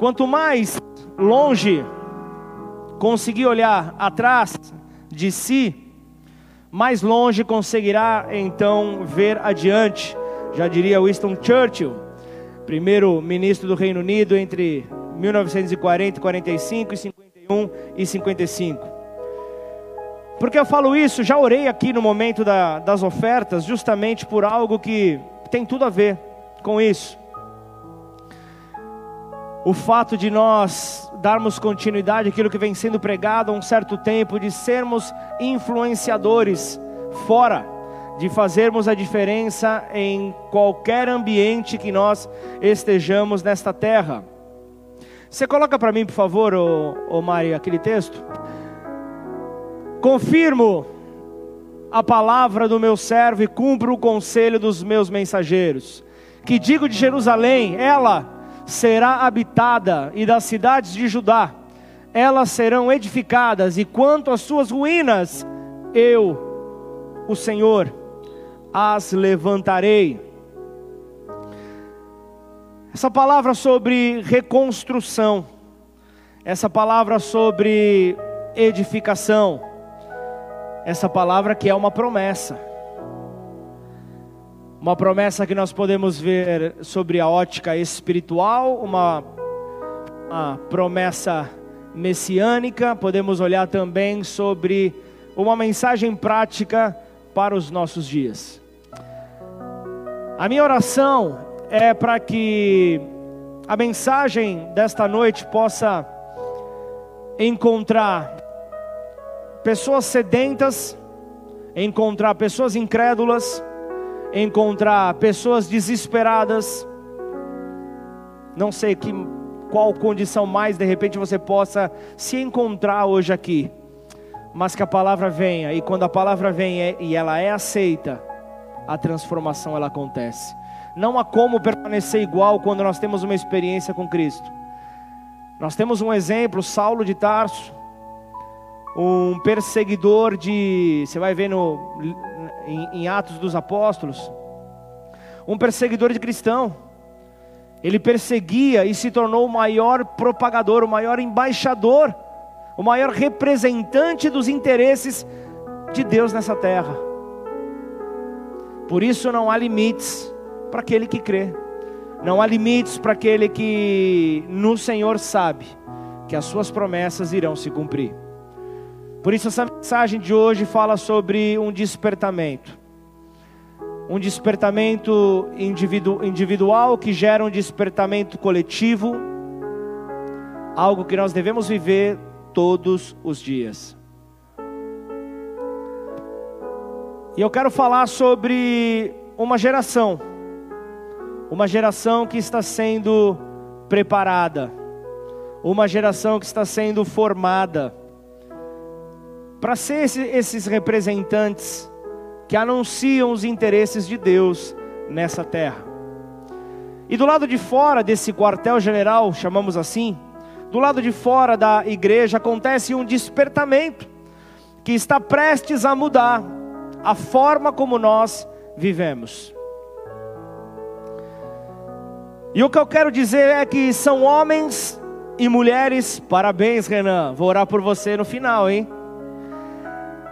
Quanto mais longe conseguir olhar atrás de si, mais longe conseguirá então ver adiante. Já diria Winston Churchill, primeiro ministro do Reino Unido entre 1940 45 e 51 e 55. Porque eu falo isso, já orei aqui no momento da, das ofertas, justamente por algo que tem tudo a ver com isso. O fato de nós darmos continuidade àquilo que vem sendo pregado há um certo tempo, de sermos influenciadores fora, de fazermos a diferença em qualquer ambiente que nós estejamos nesta terra. Você coloca para mim, por favor, ô, ô Mari, aquele texto? Confirmo a palavra do meu servo e cumpro o conselho dos meus mensageiros. Que digo de Jerusalém, ela será habitada, e das cidades de Judá, elas serão edificadas, e quanto às suas ruínas, eu, o Senhor, as levantarei. Essa palavra sobre reconstrução, essa palavra sobre edificação, essa palavra que é uma promessa. Uma promessa que nós podemos ver sobre a ótica espiritual, uma, uma promessa messiânica, podemos olhar também sobre uma mensagem prática para os nossos dias. A minha oração é para que a mensagem desta noite possa encontrar pessoas sedentas, encontrar pessoas incrédulas, encontrar pessoas desesperadas. Não sei que, qual condição mais de repente você possa se encontrar hoje aqui. Mas que a palavra venha, e quando a palavra vem é, e ela é aceita, a transformação ela acontece. Não há como permanecer igual quando nós temos uma experiência com Cristo. Nós temos um exemplo, Saulo de Tarso, um perseguidor de, você vai ver no, em, em Atos dos Apóstolos, um perseguidor de cristão. Ele perseguia e se tornou o maior propagador, o maior embaixador, o maior representante dos interesses de Deus nessa terra. Por isso não há limites para aquele que crê, não há limites para aquele que no Senhor sabe que as suas promessas irão se cumprir. Por isso, essa mensagem de hoje fala sobre um despertamento. Um despertamento individu individual que gera um despertamento coletivo, algo que nós devemos viver todos os dias. E eu quero falar sobre uma geração, uma geração que está sendo preparada, uma geração que está sendo formada para ser esse, esses representantes que anunciam os interesses de Deus nessa terra. E do lado de fora desse quartel-general, chamamos assim, do lado de fora da igreja acontece um despertamento que está prestes a mudar a forma como nós vivemos. E o que eu quero dizer é que são homens e mulheres, parabéns Renan, vou orar por você no final, hein?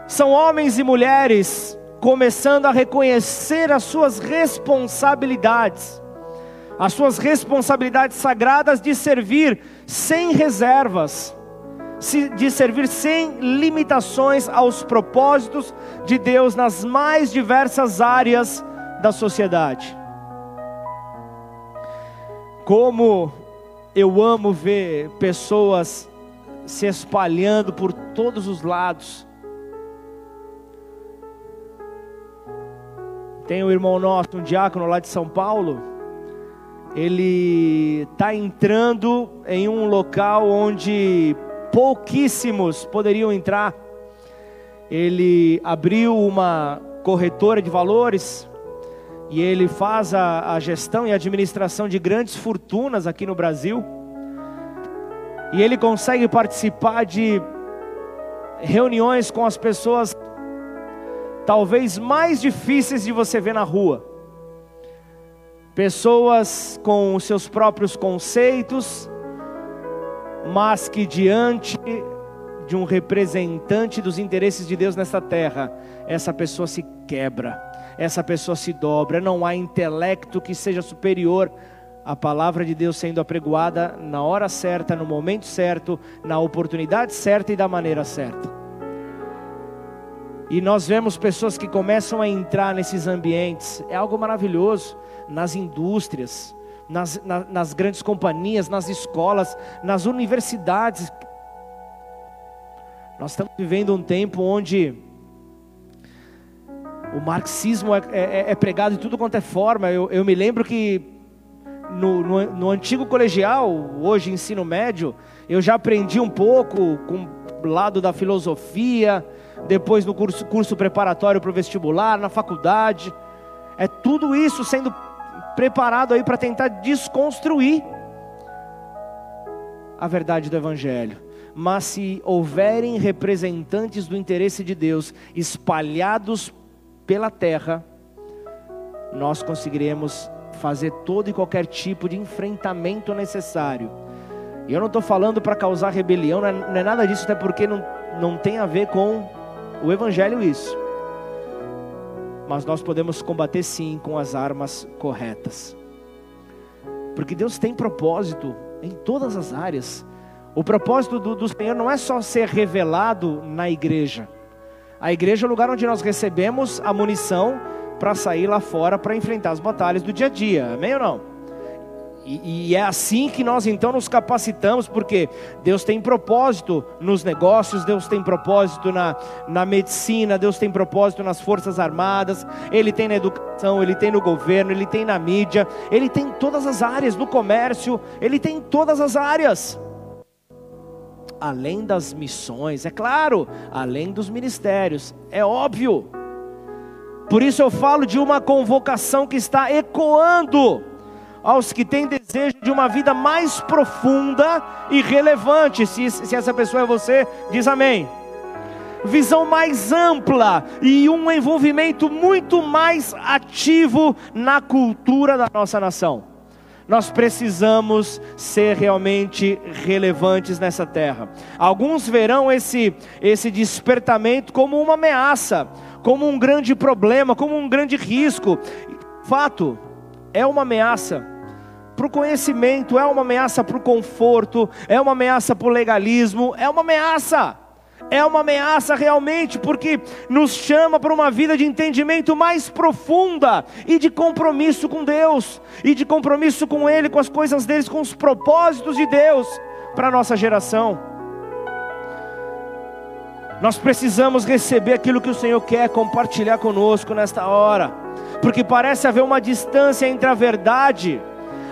São homens e mulheres começando a reconhecer as suas responsabilidades, as suas responsabilidades sagradas de servir sem reservas, de servir sem limitações aos propósitos de Deus nas mais diversas áreas da sociedade. Como eu amo ver pessoas se espalhando por todos os lados, Tem um irmão nosso, um diácono lá de São Paulo. Ele está entrando em um local onde pouquíssimos poderiam entrar. Ele abriu uma corretora de valores e ele faz a, a gestão e administração de grandes fortunas aqui no Brasil. E ele consegue participar de reuniões com as pessoas talvez mais difíceis de você ver na rua. Pessoas com seus próprios conceitos, mas que diante de um representante dos interesses de Deus nessa terra, essa pessoa se quebra, essa pessoa se dobra, não há intelecto que seja superior à palavra de Deus sendo apregoada na hora certa, no momento certo, na oportunidade certa e da maneira certa. E nós vemos pessoas que começam a entrar nesses ambientes, é algo maravilhoso, nas indústrias, nas, na, nas grandes companhias, nas escolas, nas universidades. Nós estamos vivendo um tempo onde o marxismo é, é, é pregado de tudo quanto é forma. Eu, eu me lembro que no, no, no, antigo colegial, hoje ensino médio, eu já aprendi um pouco com o lado da filosofia, depois no curso, curso preparatório para o vestibular, na faculdade. É tudo isso sendo preparado aí para tentar desconstruir a verdade do Evangelho. Mas se houverem representantes do interesse de Deus espalhados pela terra, nós conseguiremos fazer todo e qualquer tipo de enfrentamento necessário. E eu não estou falando para causar rebelião, não é, não é, nada disso, até porque não, não tem a ver com o Evangelho isso mas nós podemos combater sim com as armas corretas. Porque Deus tem propósito em todas as áreas. O propósito do, do Senhor não é só ser revelado na igreja. A igreja é o lugar onde nós recebemos a munição para sair lá fora para enfrentar as batalhas do dia a dia. Amém ou não? E, e, é assim que nós então nos capacitamos, porque Deus tem propósito nos negócios, Deus tem propósito na, na medicina, Deus tem propósito nas forças armadas, Ele tem na educação, Ele tem no governo, Ele tem na mídia, Ele tem em todas as áreas, no comércio, Ele tem em todas as áreas. Além das missões, é claro, além dos ministérios, é óbvio. Por isso eu falo de uma convocação que está ecoando aos que têm desejo de uma vida mais profunda e relevante. Se, se essa pessoa é você, diz amém. Visão mais ampla e um envolvimento muito mais ativo na cultura da nossa nação. Nós precisamos ser realmente relevantes nessa terra. Alguns verão esse, esse despertamento como uma ameaça, como um grande problema, como um grande risco. Fato, é uma ameaça para o conhecimento, é uma ameaça para o conforto, é uma ameaça para o legalismo, é uma ameaça. É uma ameaça realmente, porque nos chama para uma vida de entendimento mais profunda e de compromisso com Deus, e de compromisso com Ele, com as coisas deles, com os propósitos de Deus para a nossa geração. Nós precisamos receber aquilo que o Senhor quer compartilhar conosco nesta hora porque parece haver uma distância entre a verdade,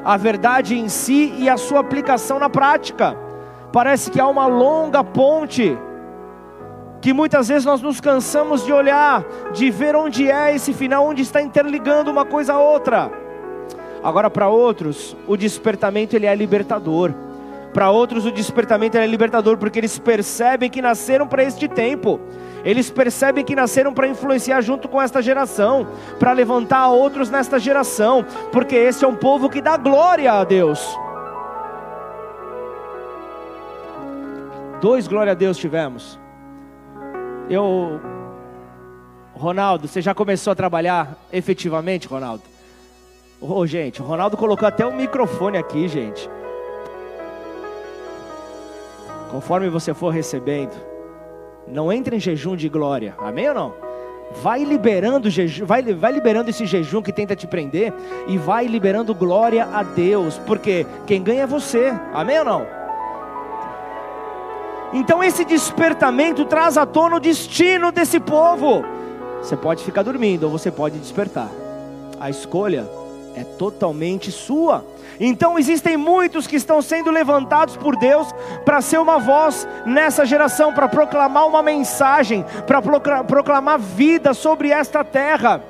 a verdade em si e a sua aplicação na prática. Parece que há uma longa ponte que muitas vezes nós nos cansamos de olhar, de ver onde é esse final, onde está interligando uma coisa a outra. Agora para outros, o despertamento ele é libertador. Para outros o despertamento é libertador porque eles percebem que nasceram para este tempo. Eles percebem que nasceram para influenciar junto com esta geração, para levantar outros nesta geração, porque esse é um povo que dá glória a Deus. Dois glória a Deus tivemos. Eu Ronaldo, você já começou a trabalhar efetivamente, Ronaldo? Ô, oh, gente, o Ronaldo colocou até o microfone aqui, gente. Conforme você for recebendo, não entre em jejum de glória, amém ou não? Vai liberando, vai, vai liberando esse jejum que tenta te prender e vai liberando glória a Deus, porque quem ganha é você, amém ou não? Então esse despertamento traz à tona o destino desse povo. Você pode ficar dormindo ou você pode despertar. A escolha é totalmente sua. Então existem muitos que estão sendo levantados por Deus para ser uma voz nessa geração, para proclamar uma mensagem, para proclamar vida sobre esta terra.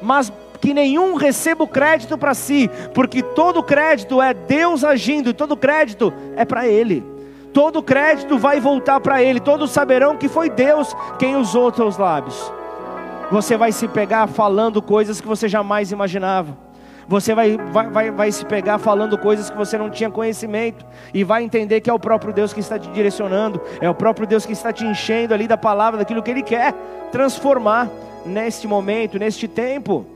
Mas que nenhum receba o crédito para si, porque todo crédito é Deus agindo, e todo crédito é para Ele. Todo crédito vai voltar para Ele, todos saberão que foi Deus quem usou teus lábios. Você vai se pegar falando coisas que você jamais imaginava Você vai, vai, vai, vai se pegar falando coisas que você não tinha conhecimento, e vai entender que é o próprio Deus que está te direcionando, é o próprio Deus que está te enchendo ali da palavra, daquilo que Ele quer transformar neste momento, neste tempo.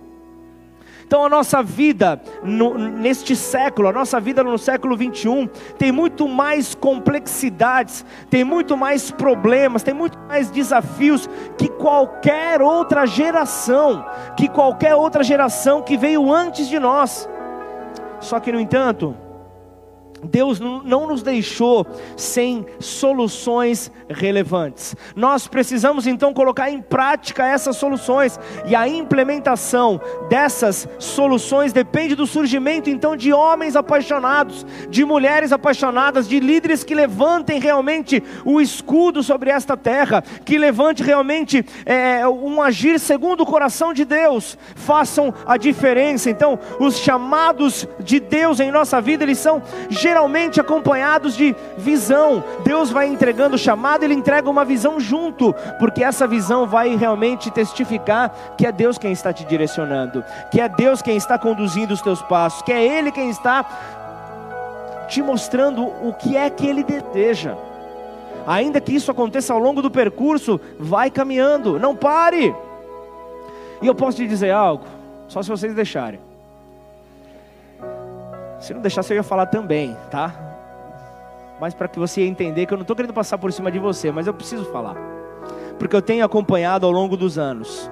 Então a nossa vida no, neste século, a nossa vida no século 21, tem muito mais complexidades, tem muito mais problemas, tem muito mais desafios que qualquer outra geração, que qualquer outra geração que veio antes de nós. Só que no entanto, Deus não nos deixou sem soluções relevantes. Nós precisamos então colocar em prática essas soluções e a implementação dessas soluções depende do surgimento então de homens apaixonados, de mulheres apaixonadas, de líderes que levantem realmente o escudo sobre esta terra, que levante realmente é, um agir segundo o coração de Deus, façam a diferença. Então, os chamados de Deus em nossa vida eles são geralmente acompanhados de visão. Deus vai entregando o chamado, ele entrega uma visão junto, porque essa visão vai realmente testificar que é Deus quem está te direcionando, que é Deus quem está conduzindo os teus passos, que é Ele quem está te mostrando o que é que Ele deseja. Ainda que isso aconteça ao longo do percurso, vai caminhando, não pare. E eu posso te dizer algo, só se vocês deixarem. Se não deixasse, eu ia falar também, tá? Mas para que você entender que eu não estou querendo passar por cima de você, mas eu preciso falar. Porque eu tenho acompanhado ao longo dos anos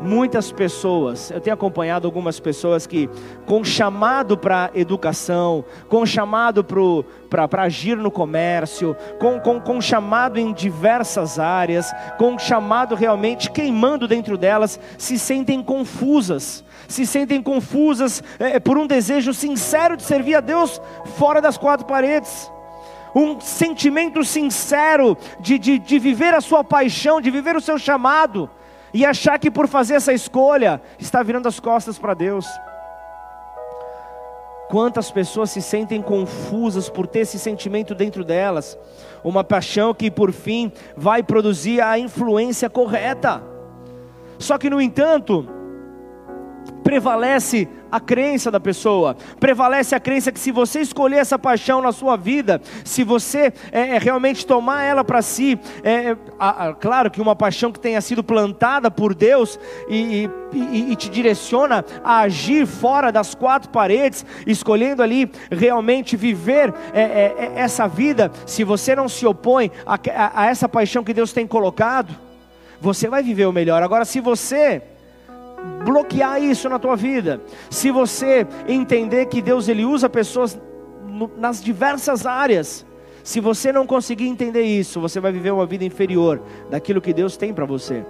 muitas pessoas, eu tenho acompanhado algumas pessoas que, com chamado para educação, com chamado para agir no comércio, com, com, com chamado em diversas áreas, com chamado realmente queimando dentro delas, se sentem confusas se sentem confusas é, por um desejo sincero de servir a Deus fora das quatro paredes. Um sentimento sincero de, de, de viver a sua paixão, de viver o seu chamado, e achar que por fazer essa escolha está virando as costas para Deus. Quantas pessoas se sentem confusas por ter esse sentimento dentro delas, uma paixão que por fim vai produzir a influência correta. Só que, no entanto, prevalece a crença da pessoa, prevalece a crença que se você escolher essa paixão na sua vida, se você é, é realmente tomar ela para si, é, é, a, a, claro que uma paixão que tenha sido plantada por Deus e, e, e, te direciona a agir fora das quatro paredes, escolhendo ali realmente viver é, é, essa vida, se você não se opõe a, a essa paixão que Deus tem colocado, você vai viver o melhor. Agora, se você bloquear isso na tua vida, se você entender que Deus ele usa pessoas no, nas diversas áreas, se você não conseguir entender isso, você vai viver uma vida inferior daquilo que Deus tem para você.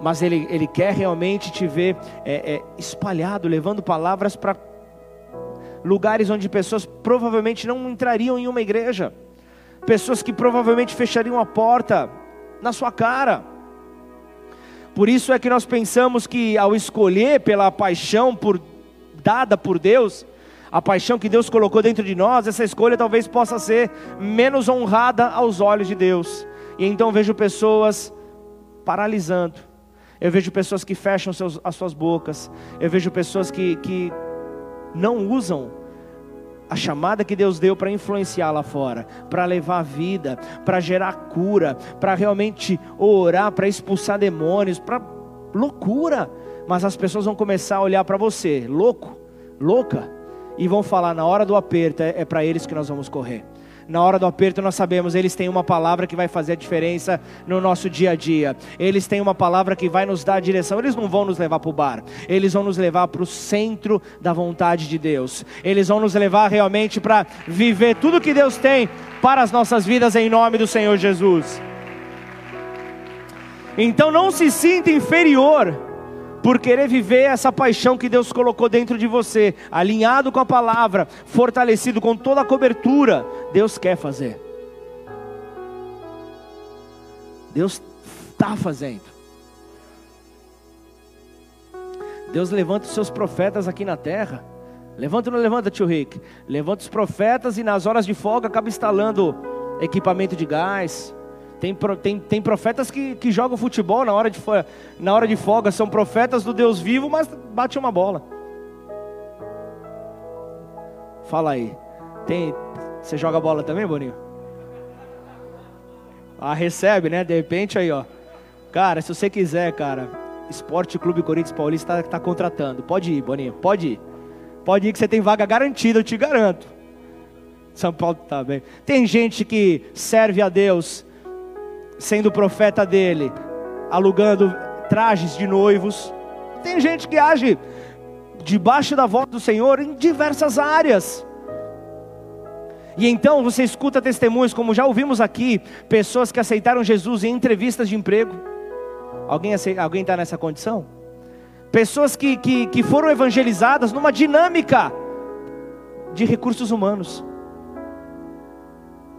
Mas ele, ele quer realmente te ver é, é, espalhado, levando palavras para lugares onde pessoas provavelmente não entrariam em uma igreja, pessoas que provavelmente fechariam a porta na sua cara por isso é que nós pensamos que ao escolher pela paixão por, dada por Deus, a paixão que Deus colocou dentro de nós, essa escolha talvez possa ser menos honrada aos olhos de Deus. E então vejo pessoas paralisando. Eu vejo pessoas que fecham seus, as suas bocas. Eu vejo pessoas que, que não usam a chamada que Deus deu para influenciar lá fora, para levar vida, para gerar cura, para realmente orar, para expulsar demônios, para loucura. Mas as pessoas vão começar a olhar para você, louco, louca, e vão falar: na hora do aperto é, é para eles que nós vamos correr na hora do aperto nós sabemos, eles têm uma palavra que vai fazer a diferença no nosso dia a dia. Eles têm uma palavra que vai nos dar a direção. Eles não vão nos levar para o bar, eles vão nos levar para o centro da vontade de Deus. Eles vão nos levar realmente para viver tudo que Deus tem para as nossas vidas em nome do Senhor Jesus. Então não se sinta inferior por querer viver essa paixão que Deus colocou dentro de você, alinhado com a palavra, fortalecido com toda a cobertura, Deus quer fazer. Deus está fazendo. Deus levanta os seus profetas aqui na terra. Levanta ou não levanta, tio Rick? Levanta os profetas e nas horas de folga acaba instalando equipamento de gás, tem, tem, tem profetas que, que jogam futebol na hora, de, na hora de folga, são profetas do Deus vivo, mas bate uma bola. Fala aí. Tem, você joga bola também, Boninho? Ah, recebe, né? De repente aí, ó. Cara, se você quiser, cara, Esporte Clube Corinthians Paulista está tá contratando. Pode ir, Boninho, pode ir. Pode ir que você tem vaga garantida, eu te garanto. São Paulo tá bem. Tem gente que serve a Deus, sendo profeta dele, alugando trajes de noivos. Tem gente que age debaixo da voz do Senhor em diversas áreas. E então você escuta testemunhos, como já ouvimos aqui, pessoas que aceitaram Jesus em entrevistas de emprego. Alguém está nessa condição? Pessoas que, que, que foram evangelizadas numa dinâmica de recursos humanos.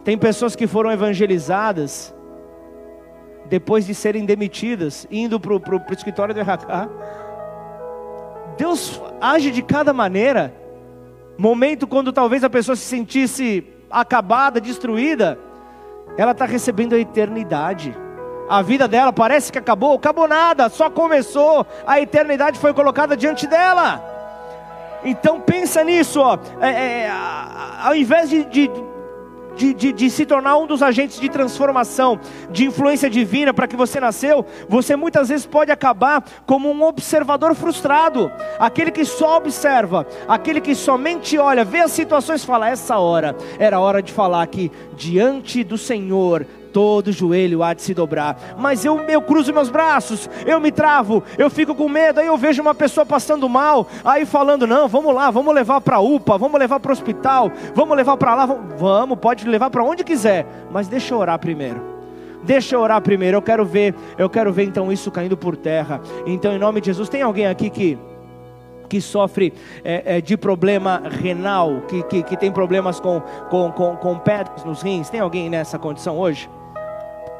Tem pessoas que foram evangelizadas depois de serem demitidas, indo para o escritório do RH. Deus age de cada maneira. Momento quando talvez a pessoa se sentisse acabada, destruída, ela está recebendo a eternidade. A vida dela parece que acabou, acabou nada, só começou. A eternidade foi colocada diante dela. Então pensa nisso, ó. É, é, ao invés de, de de, de, de, se tornar um dos agentes de transformação, de influência divina para que você nasceu, você muitas vezes pode acabar como um observador frustrado, aquele que só observa, aquele que somente olha, vê as situações e fala: essa hora era hora de falar que diante do Senhor todo joelho há de se dobrar. Mas eu, eu cruzo meus braços, eu me travo, eu fico com medo. Aí eu vejo uma pessoa passando mal, aí falando: não, vamos lá, vamos levar para a UPA, vamos levar para o hospital, vamos levar para lá, vamos, pode levar para onde quiser, mas deixa eu orar primeiro. Deixa eu orar primeiro. Eu quero ver, eu quero ver então isso caindo por terra. Então, em nome de Jesus, tem alguém aqui que que sofre é, é, de problema renal, que, que, que tem problemas com, com, com, com pedras nos rins. Tem alguém nessa condição hoje?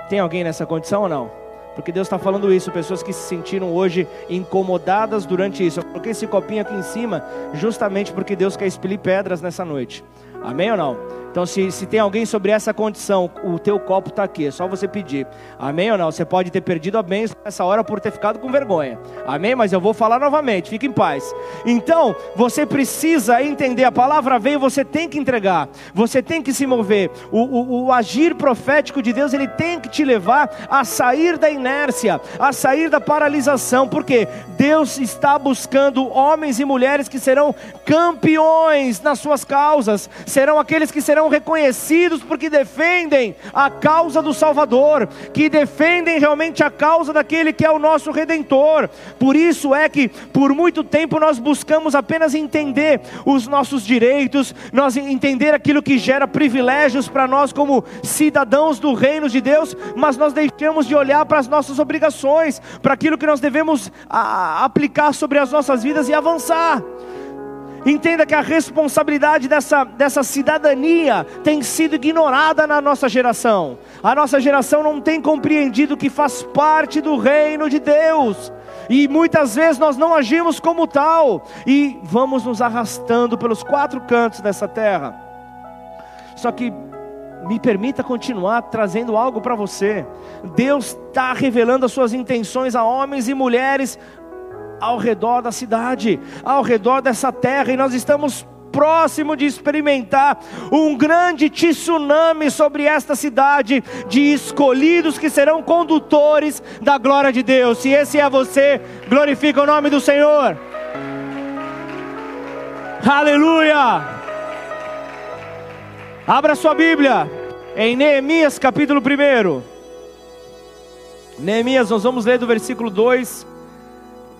Tem alguém nessa condição ou não? Porque Deus está falando isso, pessoas que se sentiram hoje incomodadas durante isso. Eu coloquei esse copinho aqui em cima, justamente porque Deus quer expelir pedras nessa noite. Amém ou não? Então, se, se tem alguém sobre essa condição, o teu copo está aqui, é só você pedir. Amém ou não? Você pode ter perdido a bênção nessa hora por ter ficado com vergonha. Amém? Mas eu vou falar novamente, fique em paz. Então, você precisa entender, a palavra veio, você tem que entregar, você tem que se mover. O, o, o agir profético de Deus, ele tem que te levar a sair da inércia, a sair da paralisação, porque Deus está buscando homens e mulheres que serão campeões nas suas causas, serão aqueles que serão reconhecidos porque defendem a causa do Salvador, que defendem realmente a causa daquele que é o nosso redentor. Por isso é que por muito tempo nós buscamos apenas entender os nossos direitos, nós entender aquilo que gera privilégios para nós como cidadãos do reino de Deus, mas nós deixamos de olhar para as nossas obrigações, para aquilo que nós devemos a, aplicar sobre as nossas vidas e avançar. Entenda que a responsabilidade dessa, dessa cidadania tem sido ignorada na nossa geração. A nossa geração não tem compreendido que faz parte do reino de Deus. E muitas vezes nós não agimos como tal. E vamos nos arrastando pelos quatro cantos dessa terra. Só que me permita continuar trazendo algo para você. Deus está revelando as suas intenções a homens e mulheres ao redor da cidade, ao redor dessa terra, e nós estamos próximo de experimentar um grande tsunami sobre esta cidade de escolhidos que serão condutores da glória de Deus. Se esse é você, glorifica o nome do Senhor. Aleluia! Abra sua Bíblia em Neemias capítulo 1. Neemias, nós vamos ler do versículo 2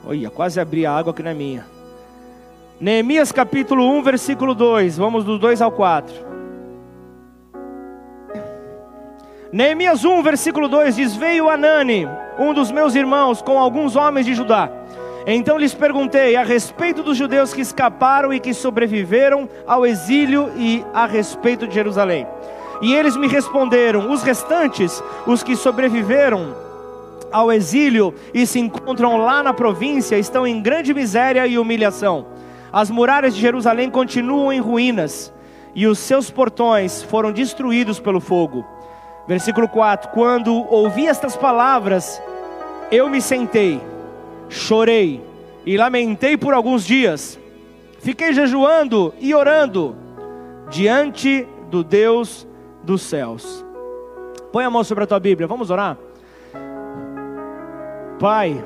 Olha, quase abri a água que não é minha. Neemias capítulo 1, versículo 2. Vamos do 2 ao 4. Neemias 1, versículo 2 diz: Veio Anani, um dos meus irmãos, com alguns homens de Judá. Então lhes perguntei a respeito dos judeus que escaparam e que sobreviveram ao exílio e a respeito de Jerusalém. E eles me responderam: os restantes, os que sobreviveram, ao exílio e se encontram lá na província estão em grande miséria e humilhação. As muralhas de Jerusalém continuam em ruínas e os seus portões foram destruídos pelo fogo. Versículo 4: Quando ouvi estas palavras, eu me sentei, chorei e lamentei por alguns dias. Fiquei jejuando e orando. diante do Deus dos céus. Põe a mão sobre a tua Bíblia, vamos orar? Pai,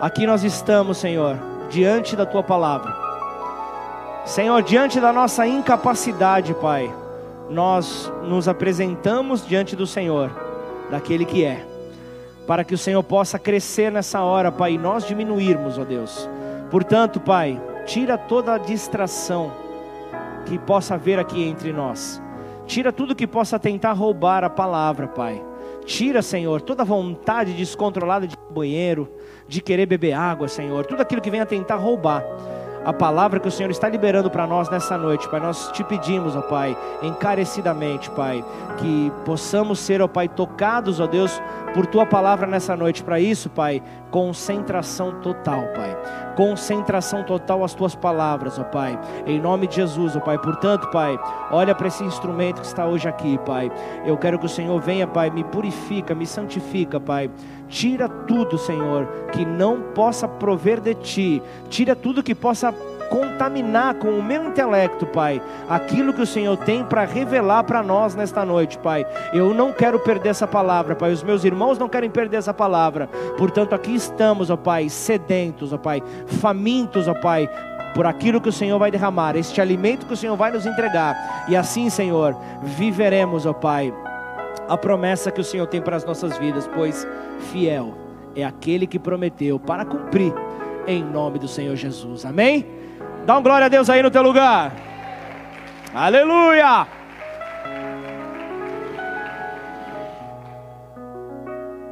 aqui nós estamos, Senhor, diante da tua palavra. Senhor, diante da nossa incapacidade, Pai, nós nos apresentamos diante do Senhor, daquele que é, para que o Senhor possa crescer nessa hora, Pai, e nós diminuirmos, ó Deus. Portanto, Pai, tira toda a distração que possa haver aqui entre nós. Tira tudo que possa tentar roubar a palavra, Pai. Tira, Senhor, toda vontade descontrolada de ir banheiro, de querer beber água, Senhor. Tudo aquilo que venha tentar roubar a palavra que o Senhor está liberando para nós nessa noite, Pai. Nós te pedimos, ó Pai, encarecidamente, Pai, que possamos ser, ó Pai, tocados, ó Deus, por tua palavra nessa noite. Para isso, Pai, concentração total, Pai. Concentração total às tuas palavras, ó Pai. Em nome de Jesus, ó Pai. Portanto, Pai, olha para esse instrumento que está hoje aqui, Pai. Eu quero que o Senhor venha, Pai, me purifica, me santifica, Pai. Tira tudo, Senhor, que não possa prover de ti. Tira tudo que possa contaminar com o meu intelecto, Pai, aquilo que o Senhor tem para revelar para nós nesta noite, Pai. Eu não quero perder essa palavra, Pai. Os meus irmãos não querem perder essa palavra. Portanto, aqui estamos, ó Pai, sedentos, ó Pai, famintos, ó Pai, por aquilo que o Senhor vai derramar, este alimento que o Senhor vai nos entregar. E assim, Senhor, viveremos, ó Pai, a promessa que o Senhor tem para as nossas vidas, pois fiel é aquele que prometeu para cumprir em nome do Senhor Jesus. Amém? Dá um glória a Deus aí no teu lugar. Aleluia!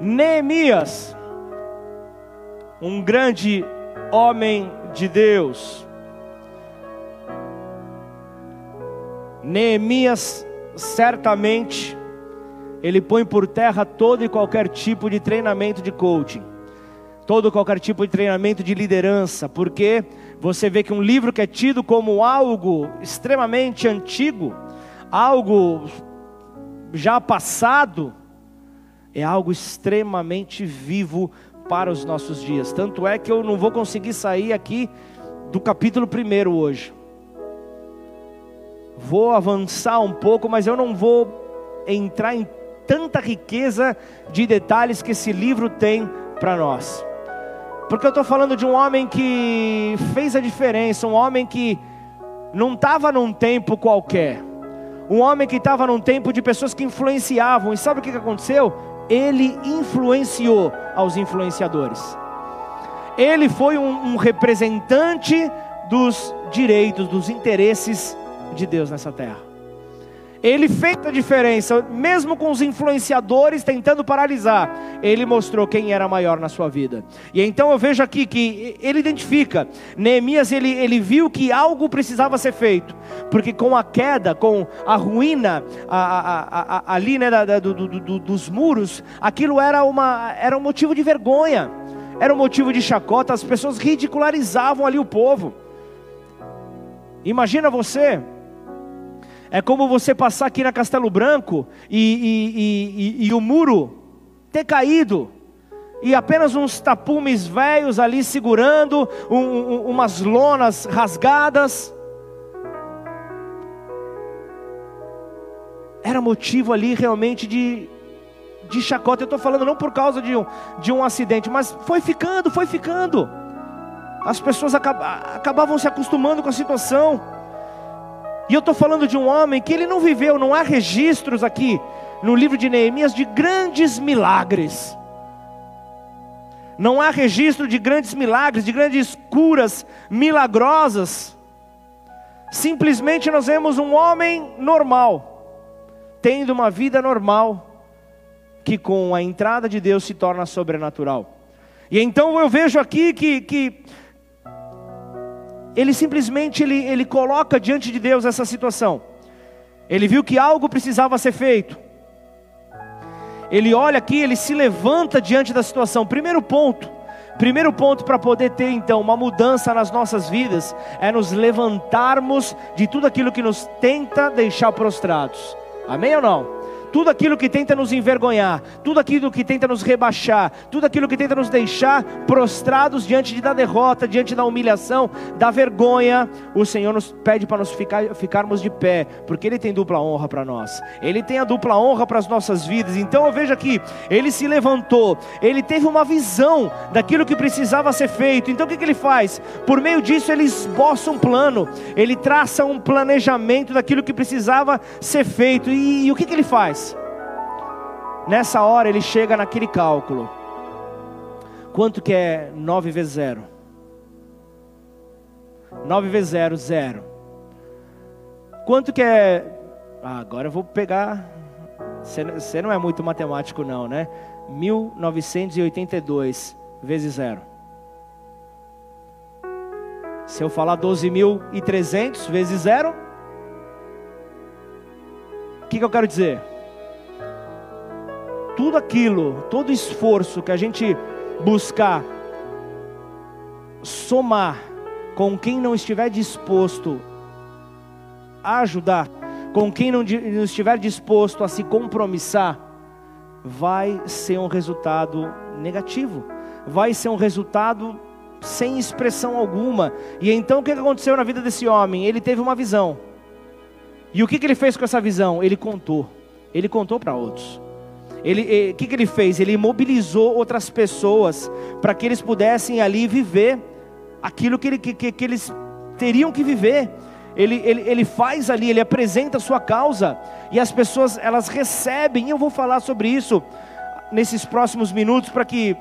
Neemias, um grande homem de Deus. Neemias certamente ele põe por terra todo e qualquer tipo de treinamento de coaching, todo e qualquer tipo de treinamento de liderança, porque você vê que um livro que é tido como algo extremamente antigo, algo já passado, é algo extremamente vivo para os nossos dias. Tanto é que eu não vou conseguir sair aqui do capítulo primeiro hoje. Vou avançar um pouco, mas eu não vou entrar em tanta riqueza de detalhes que esse livro tem para nós. Porque eu estou falando de um homem que fez a diferença, um homem que não estava num tempo qualquer, um homem que estava num tempo de pessoas que influenciavam, e sabe o que aconteceu? Ele influenciou aos influenciadores, ele foi um, um representante dos direitos, dos interesses de Deus nessa terra. Ele fez a diferença, mesmo com os influenciadores tentando paralisar, ele mostrou quem era maior na sua vida. E então eu vejo aqui que ele identifica, Neemias ele, ele viu que algo precisava ser feito, porque com a queda, com a ruína a, a, a, ali né, da, do, do, do, dos muros, aquilo era, uma, era um motivo de vergonha, era um motivo de chacota, as pessoas ridicularizavam ali o povo. Imagina você é como você passar aqui na Castelo Branco e, e, e, e o muro ter caído e apenas uns tapumes velhos ali segurando, um, um, umas lonas rasgadas. Era motivo ali realmente de, de chacota. Eu estou falando não por causa de um, de um acidente, mas foi ficando, foi ficando. As pessoas acabavam se acostumando com a situação. E eu estou falando de um homem que ele não viveu, não há registros aqui no livro de Neemias de grandes milagres. Não há registro de grandes milagres, de grandes curas milagrosas. Simplesmente nós vemos um homem normal, tendo uma vida normal, que com a entrada de Deus se torna sobrenatural. E então eu vejo aqui que, que ele simplesmente ele, ele coloca diante de Deus essa situação. Ele viu que algo precisava ser feito. Ele olha aqui, ele se levanta diante da situação. Primeiro ponto, primeiro ponto para poder ter então uma mudança nas nossas vidas é nos levantarmos de tudo aquilo que nos tenta deixar prostrados. Amém ou não? Tudo aquilo que tenta nos envergonhar, tudo aquilo que tenta nos rebaixar, tudo aquilo que tenta nos deixar prostrados diante da derrota, diante da humilhação, da vergonha, o Senhor nos pede para nos ficar, ficarmos de pé, porque Ele tem dupla honra para nós, Ele tem a dupla honra para as nossas vidas. Então eu vejo aqui, Ele se levantou, Ele teve uma visão daquilo que precisava ser feito. Então o que, que Ele faz? Por meio disso, Ele esboça um plano, Ele traça um planejamento daquilo que precisava ser feito. E, e o que, que Ele faz? Nessa hora ele chega naquele cálculo. Quanto que é 9 vezes 0? 9 vezes 0, 0. Quanto que é. Ah, agora eu vou pegar. Você não é muito matemático, não, né? 1982 vezes 0. Se eu falar 12.300 vezes 0, o que, que eu quero dizer? Tudo aquilo, todo esforço que a gente buscar somar com quem não estiver disposto a ajudar, com quem não estiver disposto a se compromissar, vai ser um resultado negativo, vai ser um resultado sem expressão alguma. E então o que aconteceu na vida desse homem? Ele teve uma visão. E o que ele fez com essa visão? Ele contou. Ele contou para outros. Ele, o eh, que, que ele fez? Ele mobilizou outras pessoas para que eles pudessem ali viver aquilo que, ele, que, que eles teriam que viver. Ele, ele, ele faz ali, ele apresenta a sua causa e as pessoas elas recebem. E eu vou falar sobre isso nesses próximos minutos para que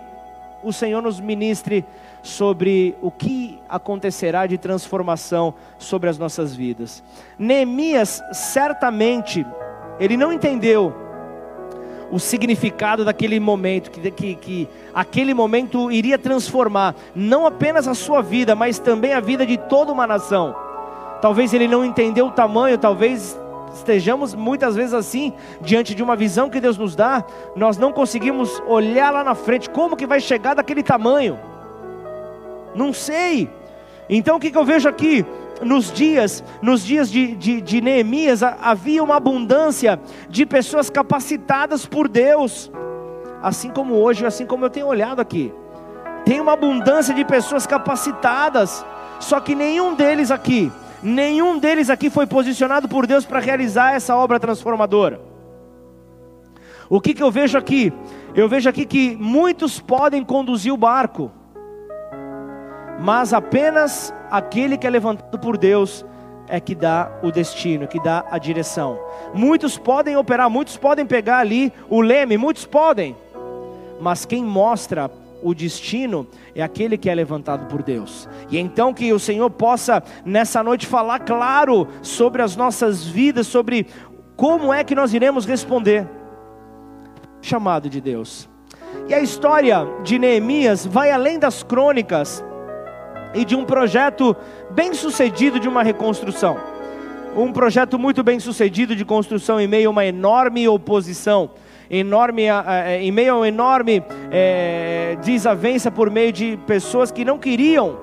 o Senhor nos ministre sobre o que acontecerá de transformação sobre as nossas vidas. Neemias certamente ele não entendeu o significado daquele momento, que, que, que aquele momento iria transformar não apenas a sua vida, mas também a vida de toda uma nação. Talvez ele não entendeu o tamanho, talvez estejamos muitas vezes assim, diante de uma visão que Deus nos dá, nós não conseguimos olhar lá na frente, como que vai chegar daquele tamanho? Não sei. Então o que, que eu vejo aqui? Nos dias, nos dias de, de, de Neemias, havia uma abundância de pessoas capacitadas por Deus, assim como hoje, assim como eu tenho olhado aqui. Tem uma abundância de pessoas capacitadas, só que nenhum deles aqui, nenhum deles aqui foi posicionado por Deus para realizar essa obra transformadora. O que, que eu vejo aqui? Eu vejo aqui que muitos podem conduzir o barco, mas apenas aquele que é levantado por Deus é que dá o destino, que dá a direção. Muitos podem operar, muitos podem pegar ali o leme, muitos podem, mas quem mostra o destino é aquele que é levantado por Deus. E então que o Senhor possa nessa noite falar claro sobre as nossas vidas, sobre como é que nós iremos responder. Chamado de Deus. E a história de Neemias vai além das crônicas e de um projeto bem sucedido de uma reconstrução. Um projeto muito bem sucedido de construção em meio a uma enorme oposição, enorme, em meio a uma enorme é, desavença por meio de pessoas que não queriam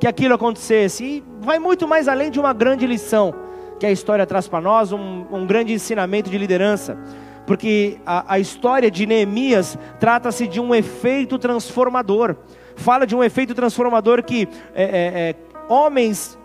que aquilo acontecesse. E vai muito mais além de uma grande lição que a história traz para nós, um, um grande ensinamento de liderança porque a, a, história de Neemias trata-se de um efeito transformador fala de um efeito transformador que é, é, é, homens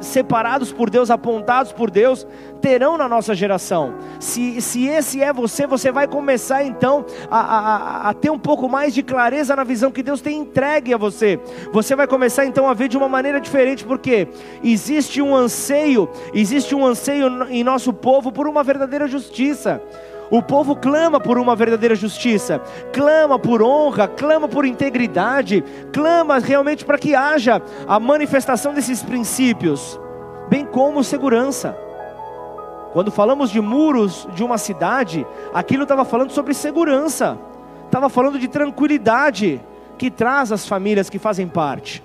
separados por Deus, apontados por Deus, terão na nossa geração. Se, se esse é você, você vai começar então a, a, a, ter um pouco mais de clareza na visão que Deus tem entregue a você. Você vai começar então a ver de uma maneira diferente, porque existe um anseio, existe um anseio em nosso povo por uma verdadeira justiça. O povo clama por uma verdadeira justiça, clama por honra, clama por integridade, clama realmente para que haja a manifestação desses princípios, bem como segurança. Quando falamos de muros de uma cidade, aquilo estava falando sobre segurança, estava falando de tranquilidade que traz as famílias que fazem parte.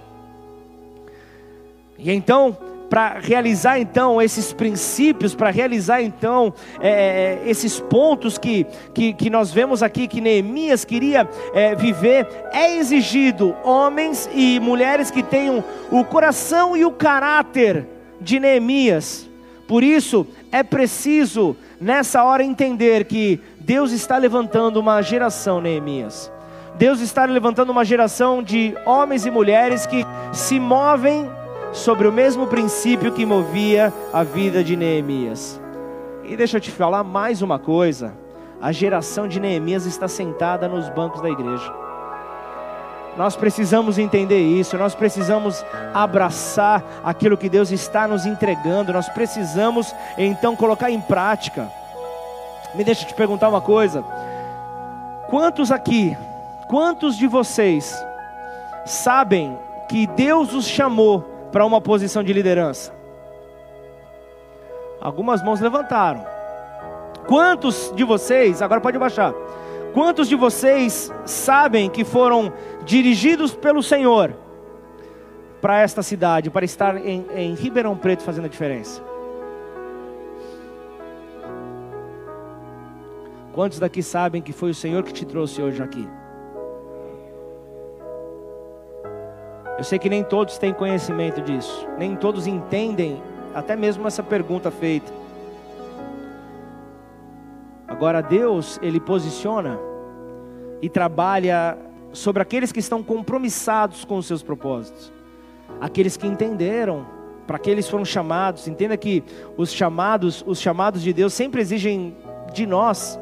E então, para realizar então esses princípios, para realizar então é, é, esses pontos que, que, que, nós vemos aqui que Neemias queria é, viver, é exigido homens e mulheres que tenham o coração e o caráter de Neemias. Por isso, é preciso nessa hora entender que Deus está levantando uma geração, Neemias. Deus está levantando uma geração de homens e mulheres que se movem sobre o mesmo princípio que movia a vida de Neemias. E deixa eu te falar mais uma coisa: a geração de Neemias está sentada nos bancos da igreja. Nós precisamos entender isso, nós precisamos abraçar aquilo que Deus está nos entregando, nós precisamos então colocar em prática. Me deixa te perguntar uma coisa: quantos aqui, quantos de vocês sabem que Deus os chamou para uma posição de liderança? Algumas mãos levantaram. Quantos de vocês, agora pode baixar, Quantos de vocês sabem que foram dirigidos pelo Senhor para esta cidade, para estar em, em Ribeirão Preto fazendo a diferença? Quantos daqui sabem que foi o Senhor que te trouxe hoje aqui? Eu sei que nem todos têm conhecimento disso, nem todos entendem até mesmo essa pergunta feita. Agora Deus, ele posiciona e trabalha sobre aqueles que estão compromissados com os seus propósitos. Aqueles que entenderam para que eles foram chamados. Entenda que os chamados, os chamados de Deus sempre exigem de nós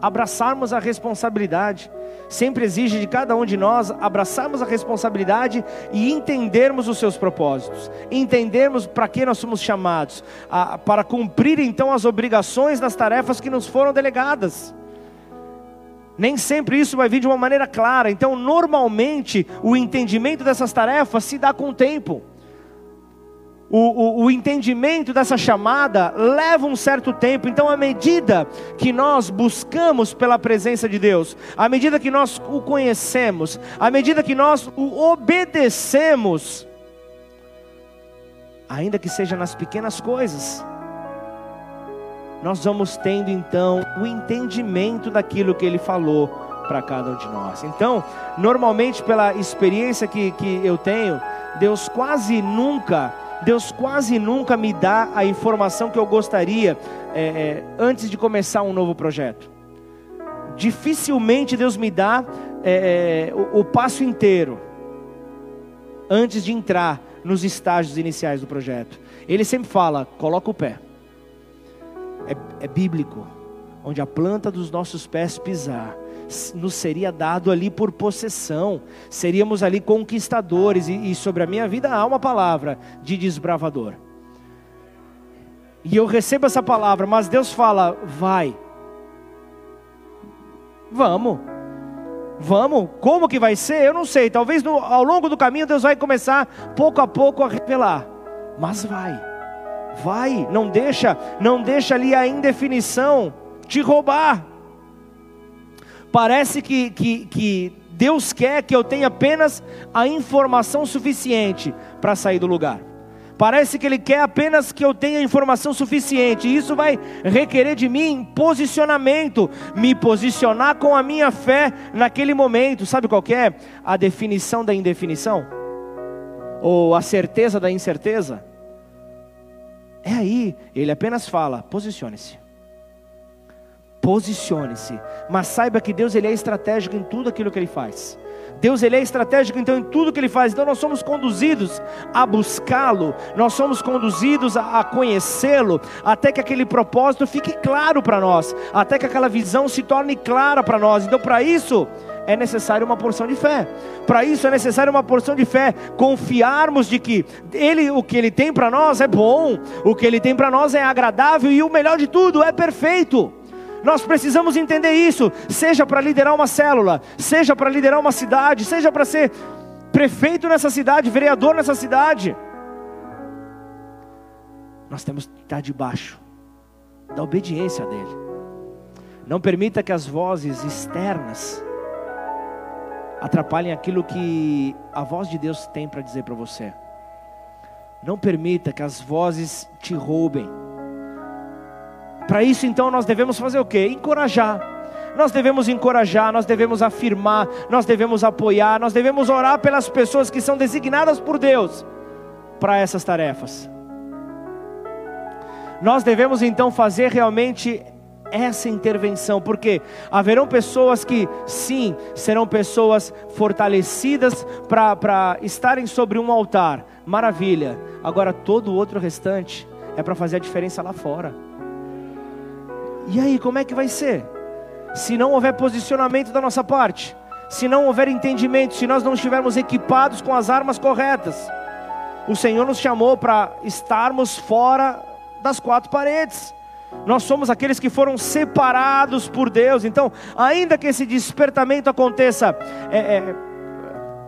abraçarmos a responsabilidade. Sempre exige de cada um de nós abraçarmos a responsabilidade e entendermos os seus propósitos, entendermos para que nós somos chamados, a, para cumprir então as obrigações das tarefas que nos foram delegadas. Nem sempre isso vai vir de uma maneira clara, então normalmente o entendimento dessas tarefas se dá com o tempo o, o, o, entendimento dessa chamada leva um certo tempo. Então, à medida que nós buscamos pela presença de Deus, à medida que nós o conhecemos, à medida que nós o obedecemos, ainda que seja nas pequenas coisas, nós vamos tendo então o entendimento daquilo que Ele falou para cada um de nós. Então, normalmente, pela experiência que, que eu tenho, Deus quase nunca Deus quase nunca me dá a informação que eu gostaria é, é, antes de começar um novo projeto. Dificilmente Deus me dá é, é, o, o passo inteiro antes de entrar nos estágios iniciais do projeto. Ele sempre fala: coloca o pé. É, é bíblico. Onde a planta dos nossos pés pisar, nos seria dado ali por possessão, seríamos ali conquistadores, e, e sobre a minha vida há uma palavra de desbravador. E eu recebo essa palavra, mas Deus fala: vai, vamos, vamos, como que vai ser? Eu não sei, talvez no, ao longo do caminho Deus vai começar pouco a pouco a revelar, mas vai, vai, não deixa, não deixa ali a indefinição te roubar. Parece que, que, que Deus quer que eu tenha apenas a informação suficiente para sair do lugar. Parece que Ele quer apenas que eu tenha informação suficiente. Isso vai requerer de mim posicionamento, me posicionar com a minha fé naquele momento. Sabe qual é? A definição da indefinição? Ou a certeza da incerteza? É aí, ele apenas fala: posicione-se. Posicione-se, mas saiba que Deus ele é estratégico em tudo aquilo que ele faz. Deus ele é estratégico então em tudo que ele faz. Então nós somos conduzidos a buscá-lo, nós somos conduzidos a, a conhecê-lo, até que aquele propósito fique claro para nós, até que aquela visão se torne clara para nós. Então para isso é necessário uma porção de fé. Para isso é necessário uma porção de fé, confiarmos de que ele, o que ele tem para nós é bom, o que ele tem para nós é agradável e o melhor de tudo é perfeito. Nós precisamos entender isso, seja para liderar uma célula, seja para liderar uma cidade, seja para ser prefeito nessa cidade, vereador nessa cidade. Nós temos que estar debaixo da obediência dele. Não permita que as vozes externas atrapalhem aquilo que a voz de Deus tem para dizer para você. Não permita que as vozes te roubem para isso então nós devemos fazer o quê? Encorajar. Nós devemos encorajar, nós devemos afirmar, nós devemos apoiar, nós devemos orar pelas pessoas que são designadas por Deus para essas tarefas. Nós devemos então fazer realmente essa intervenção, porque haverão pessoas que, sim, serão pessoas fortalecidas para estarem sobre um altar, maravilha. Agora, todo o outro restante é para fazer a diferença lá fora. E aí, como é que vai ser? Se não houver posicionamento da nossa parte, se não houver entendimento, se nós não estivermos equipados com as armas corretas, o Senhor nos chamou para estarmos fora das quatro paredes. Nós somos aqueles que foram separados por Deus. Então, ainda que esse despertamento aconteça é, é,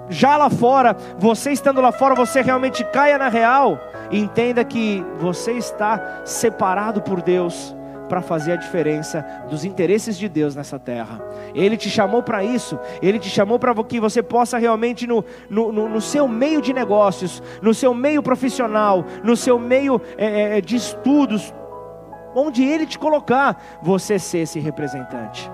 já lá fora, você estando lá fora, você realmente caia na real. entenda que você está separado por Deus para fazer a diferença dos interesses de Deus nessa terra. Ele te chamou para isso, Ele te chamou para que você possa realmente, no, no, no, seu meio de negócios, no seu meio profissional, no seu meio é, é de estudos, onde Ele te colocar, você ser esse representante.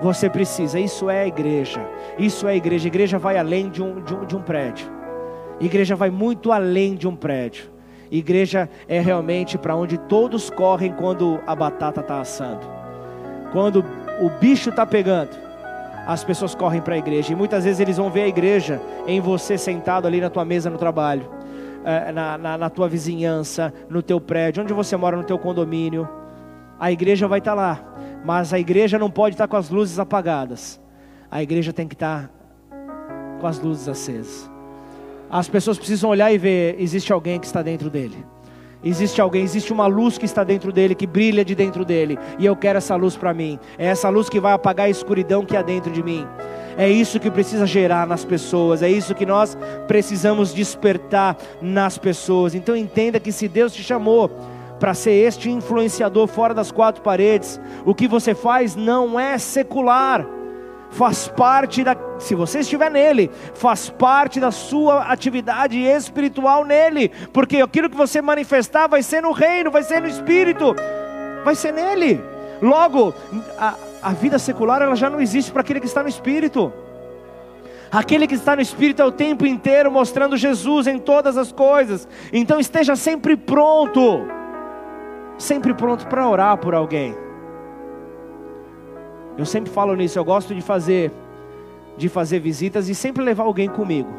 Você precisa, isso é a igreja, isso é a igreja. A igreja vai além de um, de um, de um prédio, a igreja vai muito além de um prédio. Igreja é realmente para onde todos correm quando a batata está assando, quando o bicho está pegando. As pessoas correm para a igreja e muitas vezes eles vão ver a igreja em você sentado ali na tua mesa no trabalho, eh, na, na, na tua vizinhança, no teu prédio, onde você mora, no teu condomínio. A igreja vai estar tá lá, mas a igreja não pode estar tá com as luzes apagadas. A igreja tem que estar tá com as luzes acesas. As pessoas precisam olhar e ver: existe alguém que está dentro dele. Existe alguém, existe uma luz que está dentro dele, que brilha de dentro dele, e eu quero essa luz para mim. É essa luz que vai apagar a escuridão que há dentro de mim. É isso que precisa gerar nas pessoas, é isso que nós precisamos despertar nas pessoas. Então entenda que se Deus te chamou para ser este influenciador fora das quatro paredes, o que você faz não é secular faz parte da, se você estiver nele, faz parte da sua atividade espiritual nele, porque aquilo que você manifestar vai ser no reino, vai ser no espírito, vai ser nele. Logo, a, a vida secular ela já não existe para aquele que está no espírito. Aquele que está no Espírito é o tempo inteiro mostrando Jesus em todas as coisas. Então esteja sempre pronto, sempre pronto para orar por alguém eu sempre falo nisso, eu gosto de fazer de fazer visitas e sempre levar alguém comigo.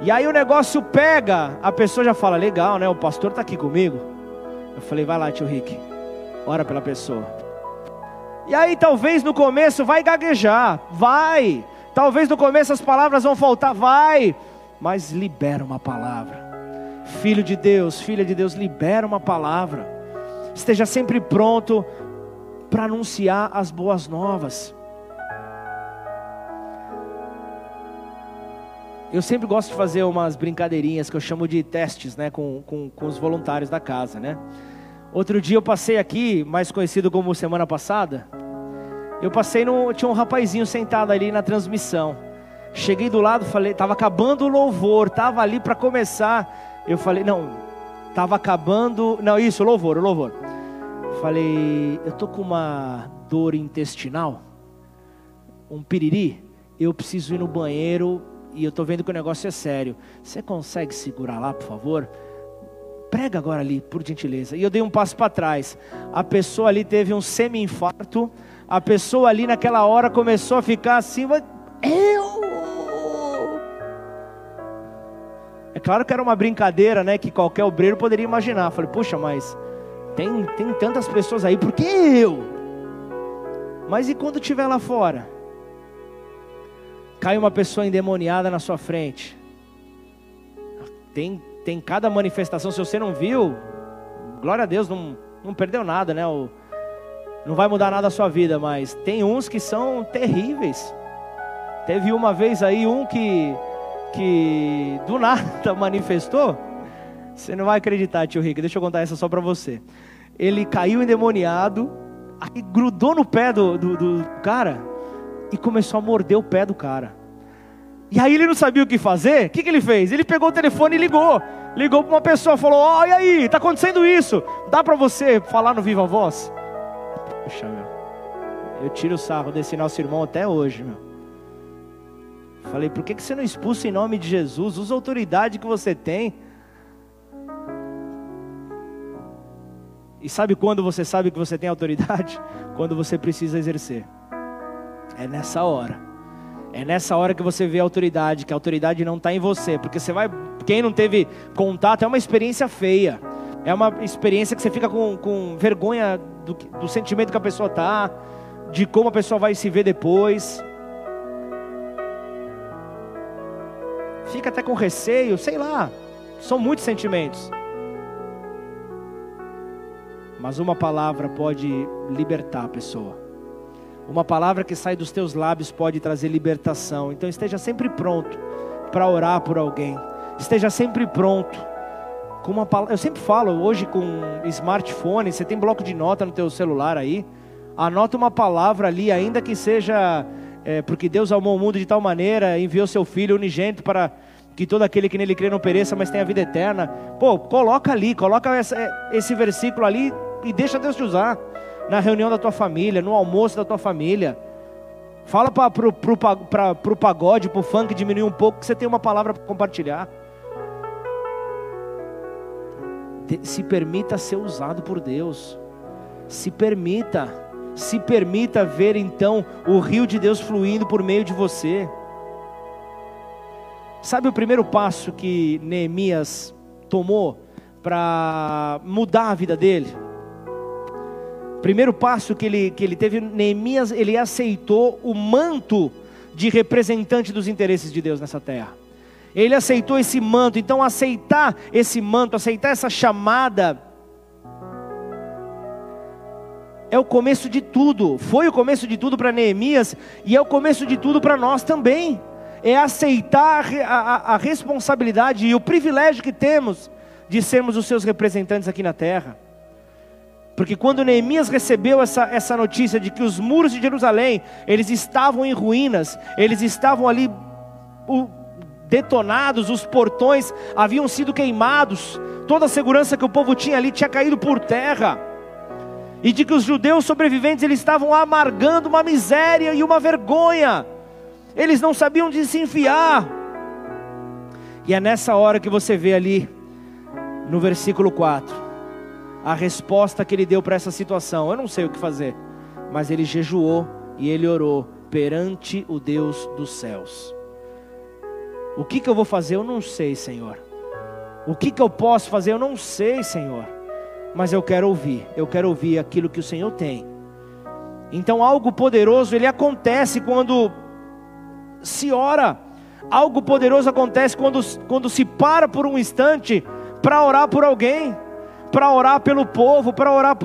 E aí o negócio pega, a pessoa já fala: "Legal, né? O pastor está aqui comigo". Eu falei: "Vai lá, tio Rick. Ora pela pessoa". E aí talvez no começo vai gaguejar, vai. Talvez no começo as palavras vão faltar, vai. Mas libera uma palavra. Filho de Deus, filha de Deus, libera uma palavra. Esteja sempre pronto para anunciar as boas novas. Eu sempre gosto de fazer umas brincadeirinhas que eu chamo de testes, né, com, com, com os voluntários da casa, né. Outro dia eu passei aqui, mais conhecido como semana passada, eu passei no, tinha um rapazinho sentado ali na transmissão. Cheguei do lado, falei, tava acabando o louvor, tava ali para começar. Eu falei, não, tava acabando, não, isso, louvor, louvor. Falei, eu tô com uma dor intestinal, um piriri, eu preciso ir no banheiro e eu tô vendo que o negócio é sério. Você consegue segurar lá, por favor? Prega agora ali, por gentileza. E eu dei um passo para trás. A pessoa ali teve um semi-infarto. A pessoa ali naquela hora começou a ficar assim, eu É claro que era uma brincadeira, né? Que qualquer obreiro poderia imaginar. Falei, puxa, mas tem, tem tantas pessoas aí, por que eu? Mas e quando estiver lá fora? Cai uma pessoa endemoniada na sua frente. Tem, tem cada manifestação, se você não viu, glória a Deus, não, não perdeu nada, né? O, não vai mudar nada a sua vida, mas tem uns que são terríveis. Teve uma vez aí um que, que do nada manifestou. Você não vai acreditar, tio Rico. Deixa eu contar essa só para você ele caiu endemoniado, aí grudou no pé do, do, do cara e começou a morder o pé do cara. E aí ele não sabia o que fazer, o que, que ele fez? Ele pegou o telefone e ligou. Ligou para uma pessoa, falou: Ó, oh, e aí, está acontecendo isso? Dá para você falar no Viva Voz? Puxa, meu. Eu tiro o sarro desse nosso irmão até hoje, meu. Falei, por que, que você não expulsa em nome de Jesus? Usa a autoridade que você tem. E sabe quando você sabe que você tem autoridade? Quando você precisa exercer. É nessa hora. É nessa hora que você vê a autoridade, que a autoridade não está em você, porque você vai, quem não teve contato, é uma experiência feia, é uma experiência que você fica com, com vergonha do, do sentimento que a pessoa está, de como a pessoa vai se ver depois. Fica até com receio, sei lá, são muitos sentimentos. Mas uma palavra pode libertar a pessoa. Uma palavra que sai dos teus lábios pode trazer libertação. Então esteja sempre pronto para orar por alguém. Esteja sempre pronto. Com uma palavra, eu sempre falo hoje com smartphone, você tem bloco de nota no teu celular aí, anota uma palavra ali, ainda que seja é, porque Deus amou o mundo de tal maneira, enviou seu Filho unigênito para que todo aquele que nele crê não pereça, mas tenha vida eterna. Pô, coloca ali, coloca essa, esse versículo ali e deixa Deus te usar na reunião da tua família, no almoço da tua família. Fala para o pagode, para o funk diminuir um pouco, que você tem uma palavra para compartilhar. Se permita ser usado por Deus. Se permita. Se permita ver então o rio de Deus fluindo por meio de você. Sabe o primeiro passo que Neemias tomou para mudar a vida dele? Primeiro passo que ele, que ele teve, Neemias, ele aceitou o manto de representante dos interesses de Deus nessa terra. Ele aceitou esse manto, então aceitar esse manto, aceitar essa chamada, é o começo de tudo, foi o começo de tudo para Neemias e é o começo de tudo para nós também. É aceitar a, a, a responsabilidade e o privilégio que temos de sermos os seus representantes aqui na terra. Porque quando Neemias recebeu essa, essa notícia de que os muros de Jerusalém, eles estavam em ruínas, eles estavam ali detonados, os portões haviam sido queimados, toda a segurança que o povo tinha ali tinha caído por terra. E de que os judeus sobreviventes eles estavam amargando uma miséria e uma vergonha. Eles não sabiam de se enfiar. E é nessa hora que você vê ali no versículo 4 a resposta que ele deu para essa situação. Eu não sei o que fazer, mas ele jejuou e ele orou perante o Deus dos céus. O que, que eu vou fazer? Eu não sei, Senhor. O que, que eu posso fazer? Eu não sei, Senhor. Mas eu quero ouvir, eu quero ouvir aquilo que o Senhor tem. Então, algo poderoso ele acontece quando se ora. Algo poderoso acontece quando, quando se para por um instante para orar por alguém para orar pelo povo, para orar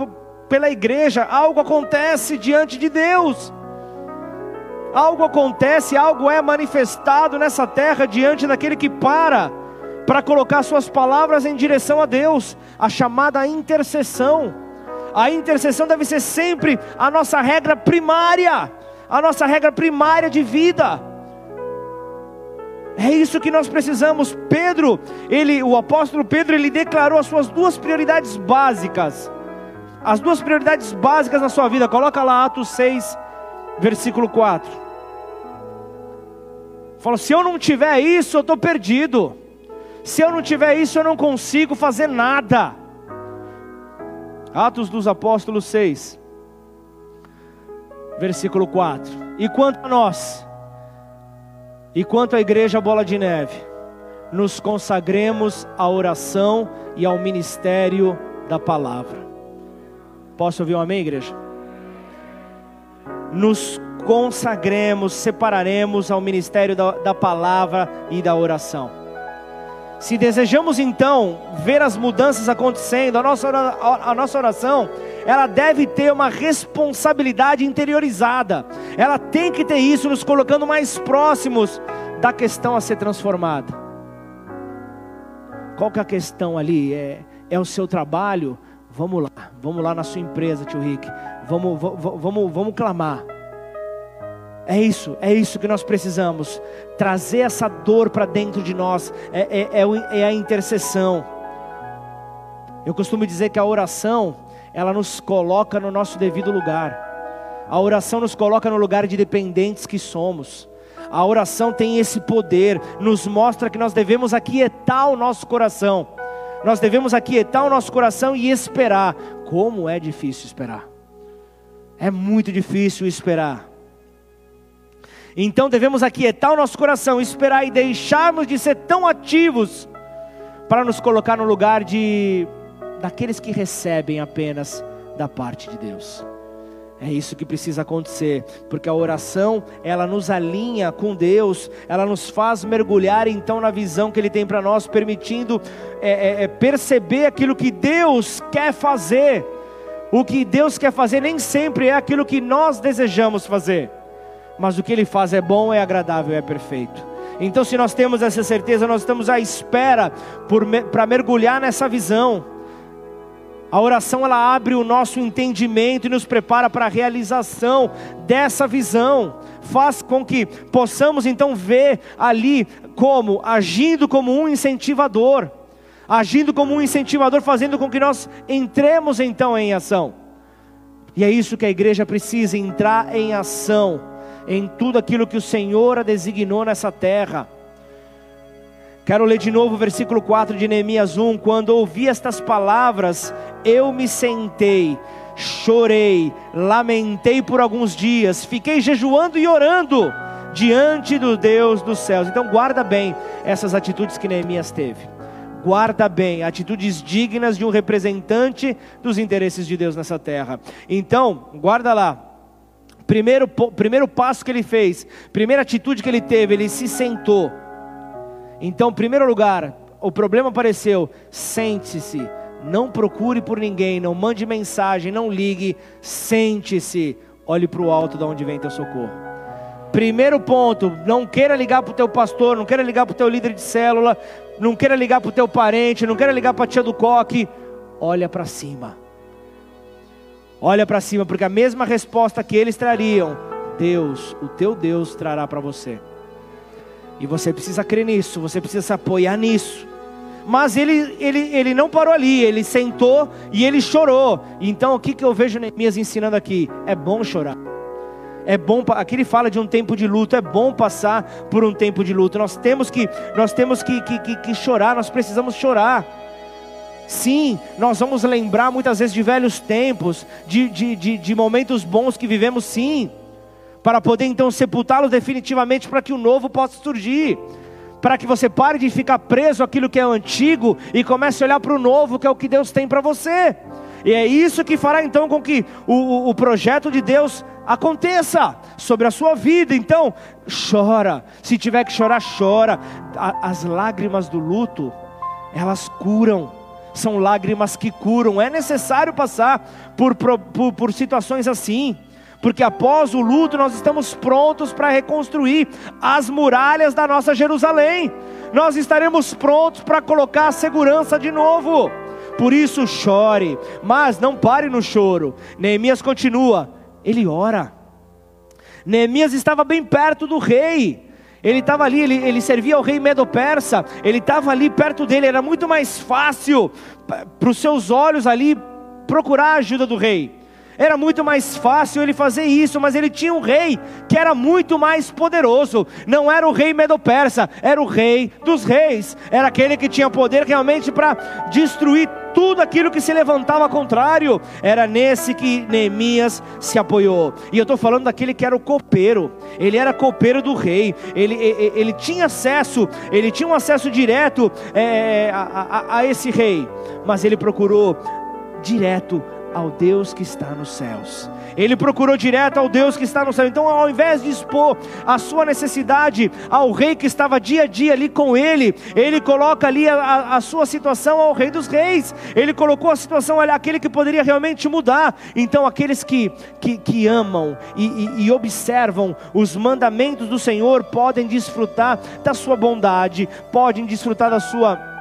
pela igreja, algo acontece diante de Deus. Algo acontece, algo é manifestado nessa terra diante daquele que para para colocar suas palavras em direção a Deus, a chamada intercessão. A intercessão deve ser sempre a nossa regra primária, a nossa regra primária de vida. É isso que nós precisamos. Pedro, ele, o apóstolo Pedro, ele declarou as suas duas prioridades básicas. As duas prioridades básicas na sua vida. Coloca lá Atos 6, versículo 4. Fala: se eu não tiver isso, eu estou perdido. Se eu não tiver isso, eu não consigo fazer nada. Atos dos Apóstolos 6, versículo 4. E quanto a nós, e quanto à igreja Bola de Neve, nos consagremos à oração e ao ministério da palavra. Posso ouvir um amém, igreja? Nos consagremos, separaremos ao ministério da, da palavra e da oração. Se desejamos então ver as mudanças acontecendo, a nossa, a nossa oração ela deve ter uma responsabilidade interiorizada. Ela tem que ter isso, nos colocando mais próximos da questão a ser transformada. Qual que é a questão ali? É, é o seu trabalho? Vamos lá, vamos lá na sua empresa, tio Rick. Vamos, vamos, vamos, clamar. É isso, é isso que nós precisamos. Trazer essa dor para dentro de nós. É, é, é, é a intercessão. Eu costumo dizer que a oração ela nos coloca no nosso devido lugar. A oração nos coloca no lugar de dependentes que somos. A oração tem esse poder, nos mostra que nós devemos aquietar o nosso coração. Nós devemos aquietar o nosso coração e esperar. Como é difícil esperar. É muito difícil esperar. Então devemos aquietar o nosso coração, esperar e deixarmos de ser tão ativos para nos colocar no lugar de daqueles que recebem apenas da parte de Deus. É isso que precisa acontecer, porque a oração ela nos alinha com Deus, ela nos faz mergulhar então na visão que Ele tem para nós, permitindo é, é, é, perceber aquilo que Deus quer fazer. O que Deus quer fazer nem sempre é aquilo que nós desejamos fazer, mas o que Ele faz é bom, é agradável, é perfeito. Então, se nós temos essa certeza, nós estamos à espera para mergulhar nessa visão. A oração ela abre o nosso entendimento e nos prepara para a realização dessa visão. Faz com que possamos então ver ali como agindo como um incentivador, agindo como um incentivador, fazendo com que nós entremos então em ação. E é isso que a igreja precisa entrar em ação em tudo aquilo que o Senhor a designou nessa terra. Quero ler de novo o versículo 4 de Neemias 1. Quando ouvi estas palavras, eu me sentei, chorei, lamentei por alguns dias, fiquei jejuando e orando diante do Deus dos céus. Então, guarda bem essas atitudes que Neemias teve. Guarda bem, atitudes dignas de um representante dos interesses de Deus nessa terra. Então, guarda lá. Primeiro, primeiro passo que ele fez, primeira atitude que ele teve, ele se sentou então, em primeiro lugar, o problema apareceu, sente-se, não procure por ninguém, não mande mensagem, não ligue, sente-se, olhe para o alto de onde vem teu socorro. Primeiro ponto, não queira ligar para o teu pastor, não queira ligar para o teu líder de célula, não queira ligar para o teu parente, não queira ligar para a tia do coque, olha para cima. Olha para cima, porque a mesma resposta que eles trariam, Deus, o teu Deus trará para você. E você precisa crer nisso, você precisa se apoiar nisso. Mas ele, ele, ele não parou ali, ele sentou e ele chorou. Então o que, que eu vejo Neemias ensinando aqui? É bom chorar. É bom, aqui ele fala de um tempo de luto, é bom passar por um tempo de luto. Nós temos que, nós temos que, que, que, que chorar, nós precisamos chorar. Sim, nós vamos lembrar muitas vezes de velhos tempos, de, de, de, de momentos bons que vivemos, sim para poder então sepultá-los definitivamente para que o novo possa surgir. Para que você pare de ficar preso àquilo que é antigo e comece a olhar para o novo, que é o que Deus tem para você. E é isso que fará então com que o, o projeto de Deus aconteça sobre a sua vida. Então, chora. Se tiver que chorar, chora. As lágrimas do luto, elas curam. São lágrimas que curam. É necessário passar por, por, por situações assim porque após o luto nós estamos prontos para reconstruir as muralhas da nossa Jerusalém. Nós estaremos prontos para colocar a segurança de novo. Por isso chore, mas não pare no choro. Neemias continua, ele ora. Neemias estava bem perto do rei. Ele estava ali, ele, ele servia ao rei Medo-Persa, ele estava ali perto dele, era muito mais fácil para os seus olhos ali procurar a ajuda do rei. Era muito mais fácil ele fazer isso, mas ele tinha um rei que era muito mais poderoso. Não era o rei Medo-Persa, era o rei dos reis. Era aquele que tinha poder realmente para destruir tudo aquilo que se levantava contrário. Era nesse que Neemias se apoiou. E eu estou falando daquele que era o copeiro. Ele era copeiro do rei. Ele, ele, ele tinha acesso, ele tinha um acesso direto é, a, a, a esse rei. Mas ele procurou direto ao Deus que está nos céus. Ele procurou direto ao Deus que está no céu. Então, ao invés de expor a sua necessidade ao rei que estava dia a dia ali com ele, ele coloca ali a, a sua situação ao rei dos reis. Ele colocou a situação ali, aquele que poderia realmente mudar. Então, aqueles que, que, que amam e, e, e observam os mandamentos do Senhor podem desfrutar da sua bondade, podem desfrutar da sua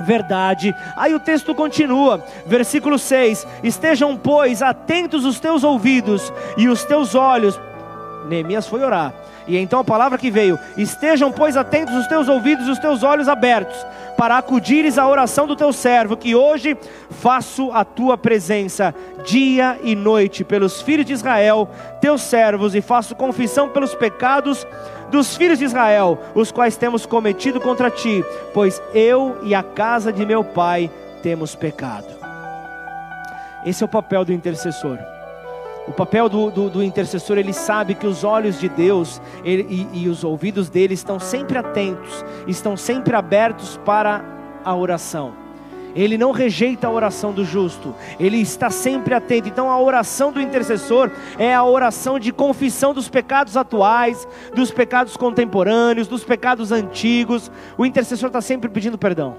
verdade. Aí o texto continua, versículo 6: Estejam, pois, atentos os teus ouvidos e os teus olhos. Neemias foi orar. E então a palavra que veio: Estejam, pois, atentos os teus ouvidos e os teus olhos abertos, para acudires à oração do teu servo, que hoje faço a tua presença dia e noite pelos filhos de Israel, teus servos, e faço confissão pelos pecados dos filhos de Israel, os quais temos cometido contra ti, pois eu e a casa de meu pai temos pecado. Esse é o papel do intercessor. O papel do, do, do, intercessor, ele sabe que os olhos de Deus ele, e, e os ouvidos dele estão sempre atentos, estão sempre abertos para a oração ele não rejeita a oração do justo, ele está sempre atento. Então, a oração do intercessor é a oração de confissão dos pecados atuais, dos pecados contemporâneos, dos pecados antigos. O intercessor está sempre pedindo perdão.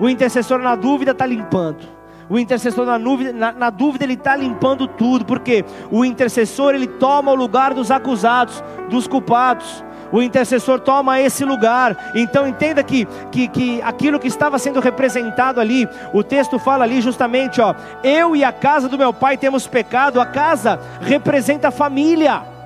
O intercessor, na dúvida, está limpando. O intercessor na, dúvida, na, na dúvida ele está limpando tudo, porque o intercessor ele toma o lugar dos acusados, dos culpados o intercessor toma esse lugar. Então entenda que, que, que aquilo que estava sendo representado ali, o texto fala ali justamente, ó, eu e a casa do meu pai temos pecado, a casa representa a família.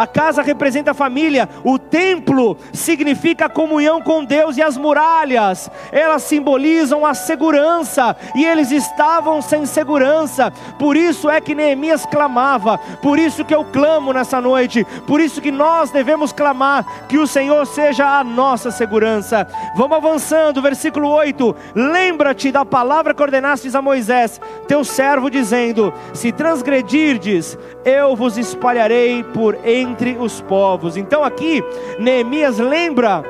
A casa representa a família, o templo significa a comunhão com Deus e as muralhas, elas simbolizam a segurança, e eles estavam sem segurança, por isso é que Neemias clamava, por isso que eu clamo nessa noite, por isso que nós devemos clamar que o Senhor seja a nossa segurança. Vamos avançando, versículo 8: Lembra-te da palavra que ordenastes a Moisés, teu servo, dizendo: Se transgredirdes, eu vos espalharei por entre os povos. Então aqui Neemias lembra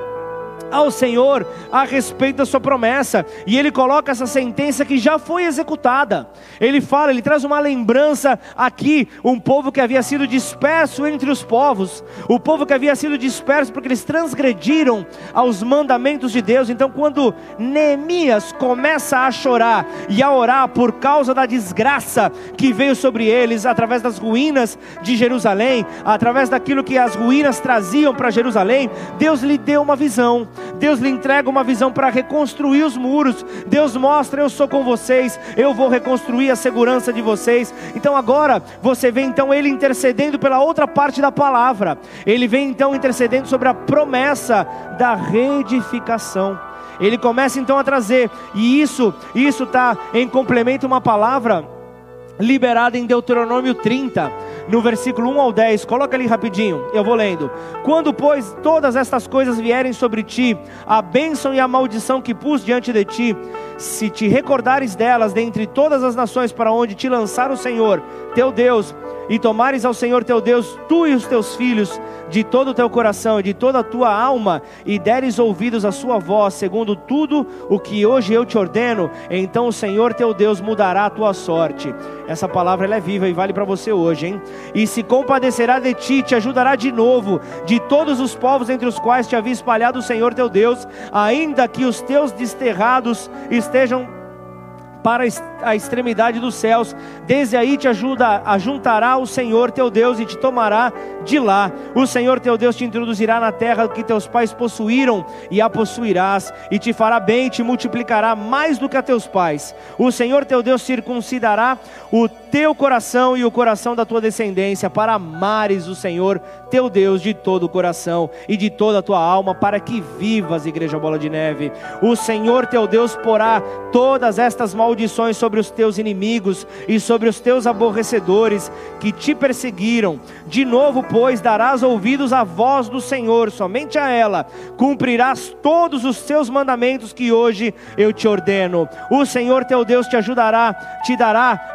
ao Senhor a respeito da sua promessa, e ele coloca essa sentença que já foi executada. Ele fala, ele traz uma lembrança aqui, um povo que havia sido disperso entre os povos, o povo que havia sido disperso porque eles transgrediram aos mandamentos de Deus. Então, quando Neemias começa a chorar e a orar por causa da desgraça que veio sobre eles através das ruínas de Jerusalém, através daquilo que as ruínas traziam para Jerusalém, Deus lhe deu uma visão. Deus lhe entrega uma visão para reconstruir os muros. Deus mostra: eu sou com vocês, eu vou reconstruir a segurança de vocês. Então agora você vê então ele intercedendo pela outra parte da palavra. Ele vem então intercedendo sobre a promessa da reedificação. Ele começa então a trazer, e isso, isso está em complemento uma palavra liberada em Deuteronômio 30 no versículo 1 ao 10, coloca ali rapidinho, eu vou lendo. Quando, pois, todas estas coisas vierem sobre ti, a bênção e a maldição que pus diante de ti, se te recordares delas dentre todas as nações para onde te lançar o Senhor, teu Deus, e tomares ao Senhor teu Deus, tu e os teus filhos, de todo o teu coração e de toda a tua alma, e deres ouvidos à sua voz, segundo tudo o que hoje eu te ordeno, então o Senhor teu Deus mudará a tua sorte. Essa palavra ela é viva e vale para você hoje, hein? E se compadecerá de ti, te ajudará de novo, de todos os povos entre os quais te havia espalhado o Senhor teu Deus, ainda que os teus desterrados estejam para a extremidade dos céus. Desde aí te ajuda, ajuntará o Senhor teu Deus e te tomará de lá. O Senhor teu Deus te introduzirá na terra que teus pais possuíram e a possuirás, e te fará bem e te multiplicará mais do que a teus pais. O Senhor teu Deus circuncidará o teu coração e o coração da tua descendência para amares o Senhor teu Deus de todo o coração e de toda a tua alma, para que vivas, igreja bola de neve. O Senhor teu Deus porá todas estas maldições sobre os teus inimigos e sobre os teus aborrecedores que te perseguiram. De novo, pois, darás ouvidos à voz do Senhor, somente a ela cumprirás todos os teus mandamentos que hoje eu te ordeno. O Senhor teu Deus te ajudará, te dará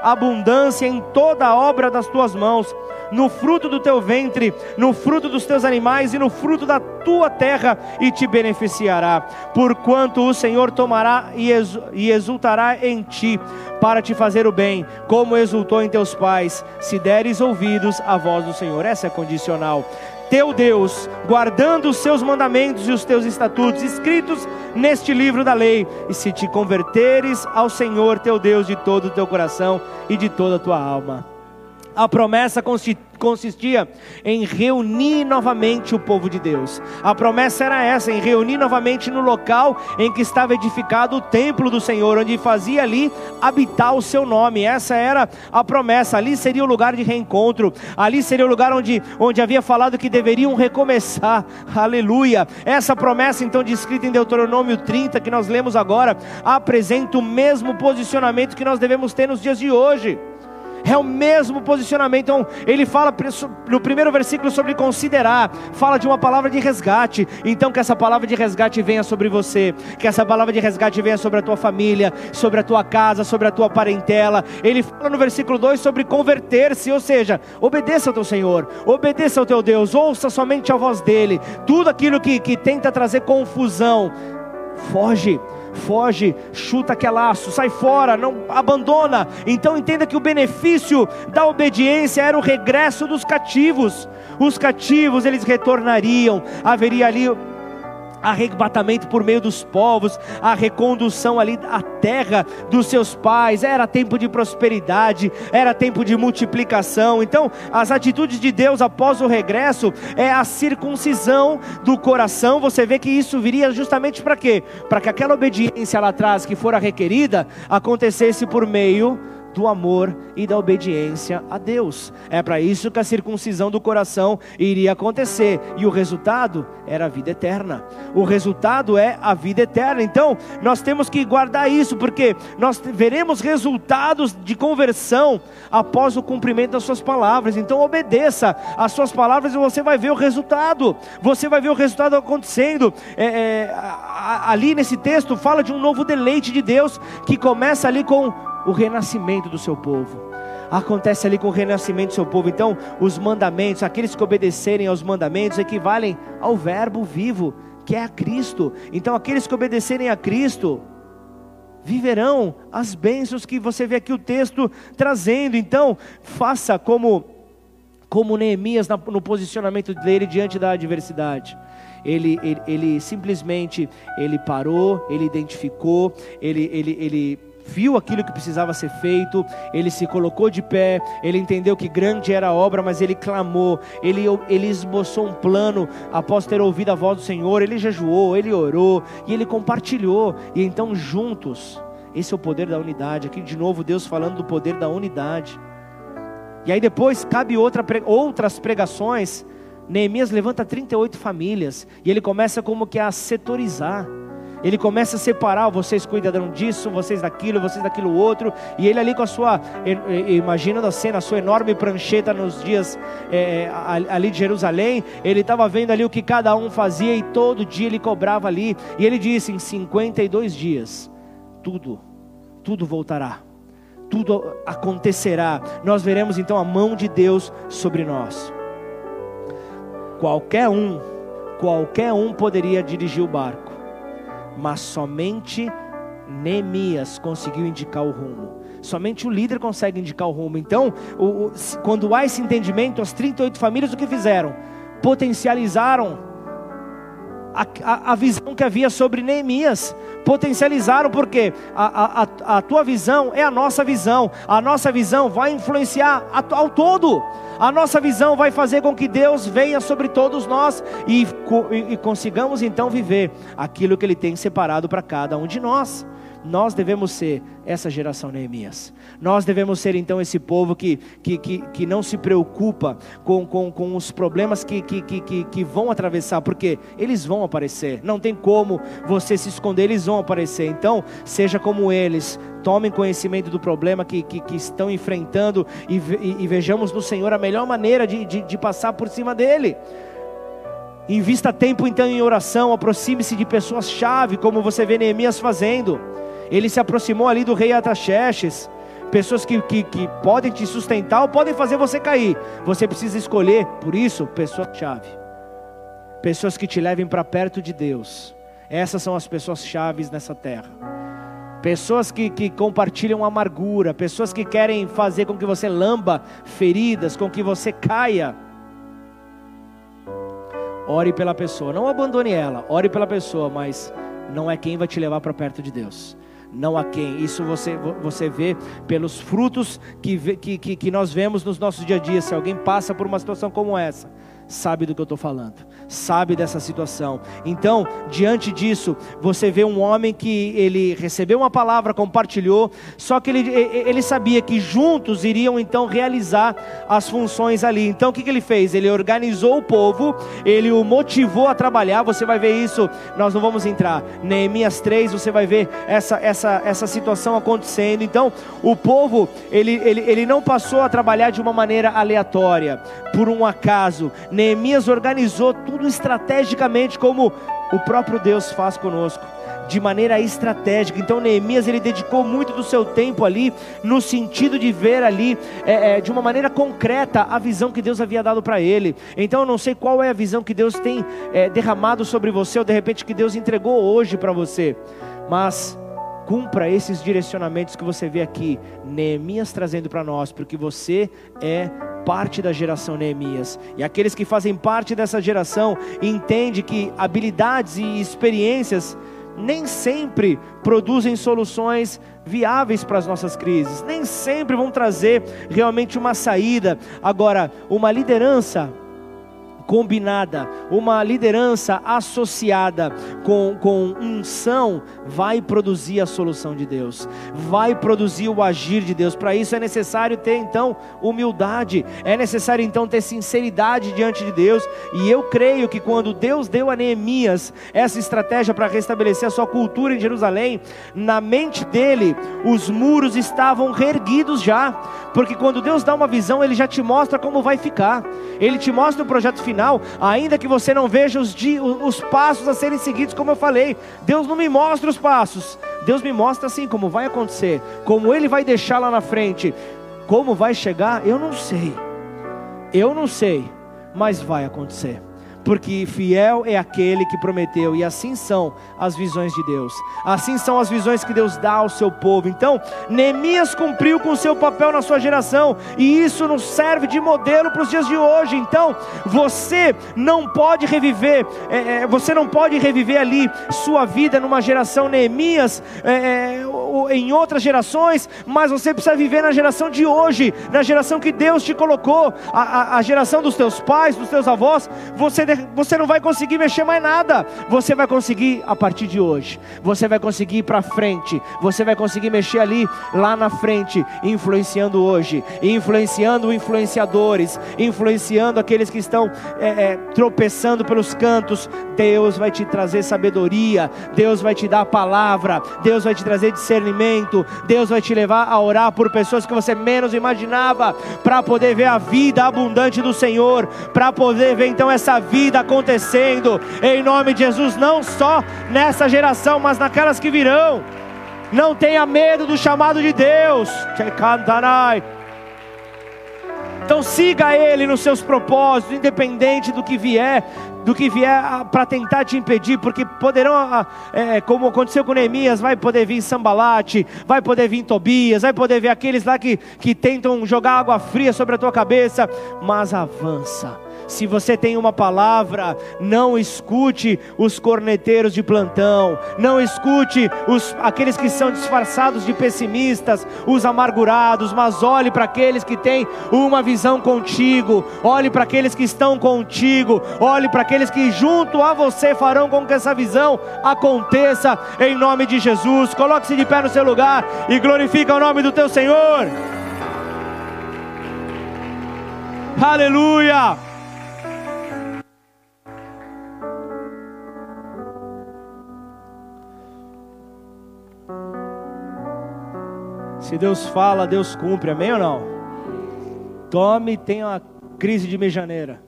abundância em toda a obra das tuas mãos no fruto do teu ventre, no fruto dos teus animais e no fruto da tua terra, e te beneficiará. Porquanto o Senhor tomará e exultará em ti, para te fazer o bem, como exultou em teus pais, se deres ouvidos à voz do Senhor. Essa é condicional teu Deus, guardando os seus mandamentos e os teus estatutos escritos neste livro da lei, e se te converteres ao Senhor teu Deus de todo o teu coração e de toda a tua alma. A promessa consistia em reunir novamente o povo de Deus. A promessa era essa, em reunir novamente no local em que estava edificado o templo do Senhor, onde fazia ali habitar o seu nome. Essa era a promessa. Ali seria o lugar de reencontro. Ali seria o lugar onde, onde havia falado que deveriam recomeçar. Aleluia. Essa promessa, então, descrita em Deuteronômio 30, que nós lemos agora, apresenta o mesmo posicionamento que nós devemos ter nos dias de hoje. É o mesmo posicionamento. Então, ele fala no primeiro versículo sobre considerar, fala de uma palavra de resgate. Então, que essa palavra de resgate venha sobre você, que essa palavra de resgate venha sobre a tua família, sobre a tua casa, sobre a tua parentela. Ele fala no versículo 2 sobre converter-se, ou seja, obedeça ao teu Senhor, obedeça ao teu Deus, ouça somente a voz dele. Tudo aquilo que, que tenta trazer confusão, foge foge, chuta que é laço, sai fora, não abandona. Então entenda que o benefício da obediência era o regresso dos cativos. Os cativos eles retornariam, haveria ali arrebatamento por meio dos povos, a recondução ali à terra dos seus pais, era tempo de prosperidade, era tempo de multiplicação. Então, as atitudes de Deus após o regresso é a circuncisão do coração. Você vê que isso viria justamente para quê? Para que aquela obediência lá atrás que fora requerida acontecesse por meio do amor e da obediência a Deus. É para isso que a circuncisão do coração iria acontecer, e o resultado era a vida eterna. O resultado é a vida eterna. Então, nós temos que guardar isso, porque nós veremos resultados de conversão após o cumprimento das suas palavras. Então, obedeça às suas palavras e você vai ver o resultado. Você vai ver o resultado acontecendo. É, é, ali nesse texto fala de um novo deleite de Deus que começa ali com o renascimento do seu povo. Acontece ali com o renascimento do seu povo. Então, os mandamentos, aqueles que obedecerem aos mandamentos, equivalem ao Verbo vivo, que é a Cristo. Então, aqueles que obedecerem a Cristo, viverão as bênçãos que você vê aqui o texto trazendo. Então, faça como como Neemias no posicionamento dele diante da adversidade. Ele, ele, ele simplesmente ele parou, ele identificou, ele, ele, ele viu aquilo que precisava ser feito, ele se colocou de pé, ele entendeu que grande era a obra, mas ele clamou, ele, ele esboçou um plano após ter ouvido a voz do Senhor, ele jejuou, ele orou e ele compartilhou, e então juntos, esse é o poder da unidade. Aqui de novo, Deus falando do poder da unidade. E aí depois cabe outra, outras pregações. Neemias levanta 38 famílias e ele começa como que a setorizar. Ele começa a separar, vocês cuidarão disso, vocês daquilo, vocês daquilo outro. E ele ali com a sua, imaginando a cena, a sua enorme prancheta nos dias é, ali de Jerusalém, ele estava vendo ali o que cada um fazia e todo dia ele cobrava ali. E ele disse: em 52 dias, tudo, tudo voltará tudo acontecerá. Nós veremos então a mão de Deus sobre nós. Qualquer um, qualquer um poderia dirigir o barco mas somente Neemias conseguiu indicar o rumo. Somente o líder consegue indicar o rumo. Então, o, o, quando há esse entendimento, as 38 famílias o que fizeram? Potencializaram a, a, a visão que havia sobre Neemias. Potencializaram porque a, a, a tua visão é a nossa visão. A nossa visão vai influenciar ao todo. A nossa visão vai fazer com que Deus venha sobre todos nós e, e, e consigamos então viver aquilo que Ele tem separado para cada um de nós. Nós devemos ser essa geração Neemias. Nós devemos ser então esse povo que, que, que, que não se preocupa com, com, com os problemas que, que, que, que vão atravessar, porque eles vão aparecer, não tem como você se esconder, eles vão aparecer. Então, seja como eles, tomem conhecimento do problema que, que, que estão enfrentando e, e, e, vejamos no Senhor a melhor maneira de, de, de passar por cima dele. Invista tempo então em oração, aproxime-se de pessoas-chave, como você vê Neemias fazendo. Ele se aproximou ali do rei Ataxerxes. Pessoas que, que, que podem te sustentar ou podem fazer você cair. Você precisa escolher, por isso, pessoas-chave. Pessoas que te levem para perto de Deus. Essas são as pessoas-chave nessa terra. Pessoas que, que compartilham amargura, pessoas que querem fazer com que você lamba feridas, com que você caia. Ore pela pessoa, não abandone ela, ore pela pessoa, mas não é quem vai te levar para perto de Deus não a quem. Isso você, você vê pelos frutos que, que, que, que nós vemos nos nossos dia a dia. Se alguém passa por uma situação como essa, sabe do que eu estou falando. sabe dessa situação. Então, diante disso, você vê um homem que ele recebeu uma palavra, compartilhou, só que ele, ele sabia que juntos iriam então realizar as funções ali. Então, o que, que ele fez? Ele organizou o povo, ele o motivou a trabalhar. Você vai ver isso, nós não vamos entrar. Neemias 3, você vai ver essa, essa, essa situação acontecendo. Então, o povo, ele, ele, ele não passou a trabalhar de uma maneira aleatória, por um acaso. Neemias organizou tudo estrategicamente, como o próprio Deus faz conosco de maneira estratégica. Então Neemias ele dedicou muito do seu tempo ali no sentido de ver ali é, é, de uma maneira concreta a visão que Deus havia dado para ele. Então eu não sei qual é a visão que Deus tem é, derramado sobre você ou de repente que Deus entregou hoje para você, mas cumpra esses direcionamentos que você vê aqui, Neemias trazendo para nós, porque você é parte da geração Neemias. E aqueles que fazem parte dessa geração entendem que habilidades e experiências nem sempre produzem soluções viáveis para as nossas crises, nem sempre vão trazer realmente uma saída. Agora, uma liderança combinada, uma liderança associada com, com unção, vai produzir a solução de Deus, vai produzir o agir de Deus. Para isso é necessário ter então humildade, é necessário então ter sinceridade diante de Deus. E eu creio que quando Deus deu a Neemias essa estratégia para restabelecer a sua cultura em Jerusalém, na mente dele os muros estavam reerguidos já, porque quando Deus dá uma visão, ele já te mostra como vai ficar, ele te mostra o projeto final ainda que você não veja os, os passos a serem seguidos, como eu falei, Deus não me mostra os passos, Deus me mostra assim como vai acontecer, como Ele vai deixar lá na frente, como vai chegar, eu não sei, eu não sei, mas vai acontecer porque fiel é aquele que prometeu, e assim são as visões de Deus, assim são as visões que Deus dá ao seu povo. Então, Neemias cumpriu com o seu papel na sua geração, e isso nos serve de modelo para os dias de hoje. Então, você não pode reviver, é, é, você não pode reviver ali sua vida numa geração Neemias, é, é em outras gerações, mas você precisa viver na geração de hoje, na geração que Deus te colocou, a, a, a geração dos teus pais, dos teus avós. Você você não vai conseguir mexer mais nada. Você vai conseguir a partir de hoje. Você vai conseguir ir para frente. Você vai conseguir mexer ali, lá na frente, influenciando hoje, influenciando influenciadores, influenciando aqueles que estão é, é, tropeçando pelos cantos. Deus vai te trazer sabedoria. Deus vai te dar a palavra. Deus vai te trazer discernimento. Deus vai te levar a orar por pessoas que você menos imaginava, para poder ver a vida abundante do Senhor, para poder ver então essa vida vida acontecendo, em nome de Jesus, não só nessa geração, mas naquelas que virão. Não tenha medo do chamado de Deus. Então siga Ele nos seus propósitos, independente do que vier, do que vier para tentar te impedir, porque poderão, é, como aconteceu com Neemias, vai poder vir Sambalate, vai poder vir Tobias, vai poder ver aqueles lá que, que tentam jogar água fria sobre a tua cabeça, mas avança se você tem uma palavra, não escute os corneteiros de plantão, não escute os, aqueles que são disfarçados de pessimistas, os amargurados, mas olhe para aqueles que têm uma visão contigo, olhe para aqueles que estão contigo, olhe para aqueles que junto a você farão com que essa visão aconteça em nome de Jesus. Coloque-se de pé no seu lugar e glorifica o nome do teu Senhor. Aleluia! Se Deus fala, Deus cumpre, amém ou não? Tome e tenha uma crise de mejaneira.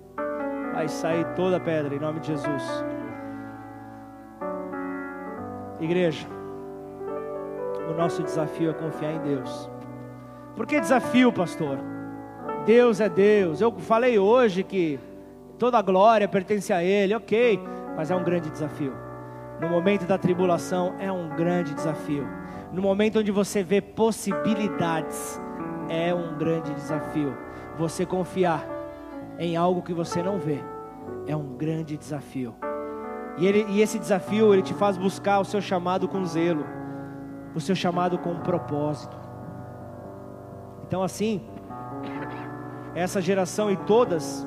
Vai sair toda a pedra em nome de Jesus. Igreja, o nosso desafio é confiar em Deus. Por que desafio, pastor? Deus é Deus. Eu falei hoje que toda a glória pertence a Ele, ok, mas é um grande desafio. No momento da tribulação, é um grande desafio no momento onde você vê possibilidades, é um grande desafio. Você confiar em algo que você não vê é um grande desafio. E, ele, e esse desafio ele te faz buscar o seu chamado com zelo, o seu chamado com propósito. Então assim, essa geração e todas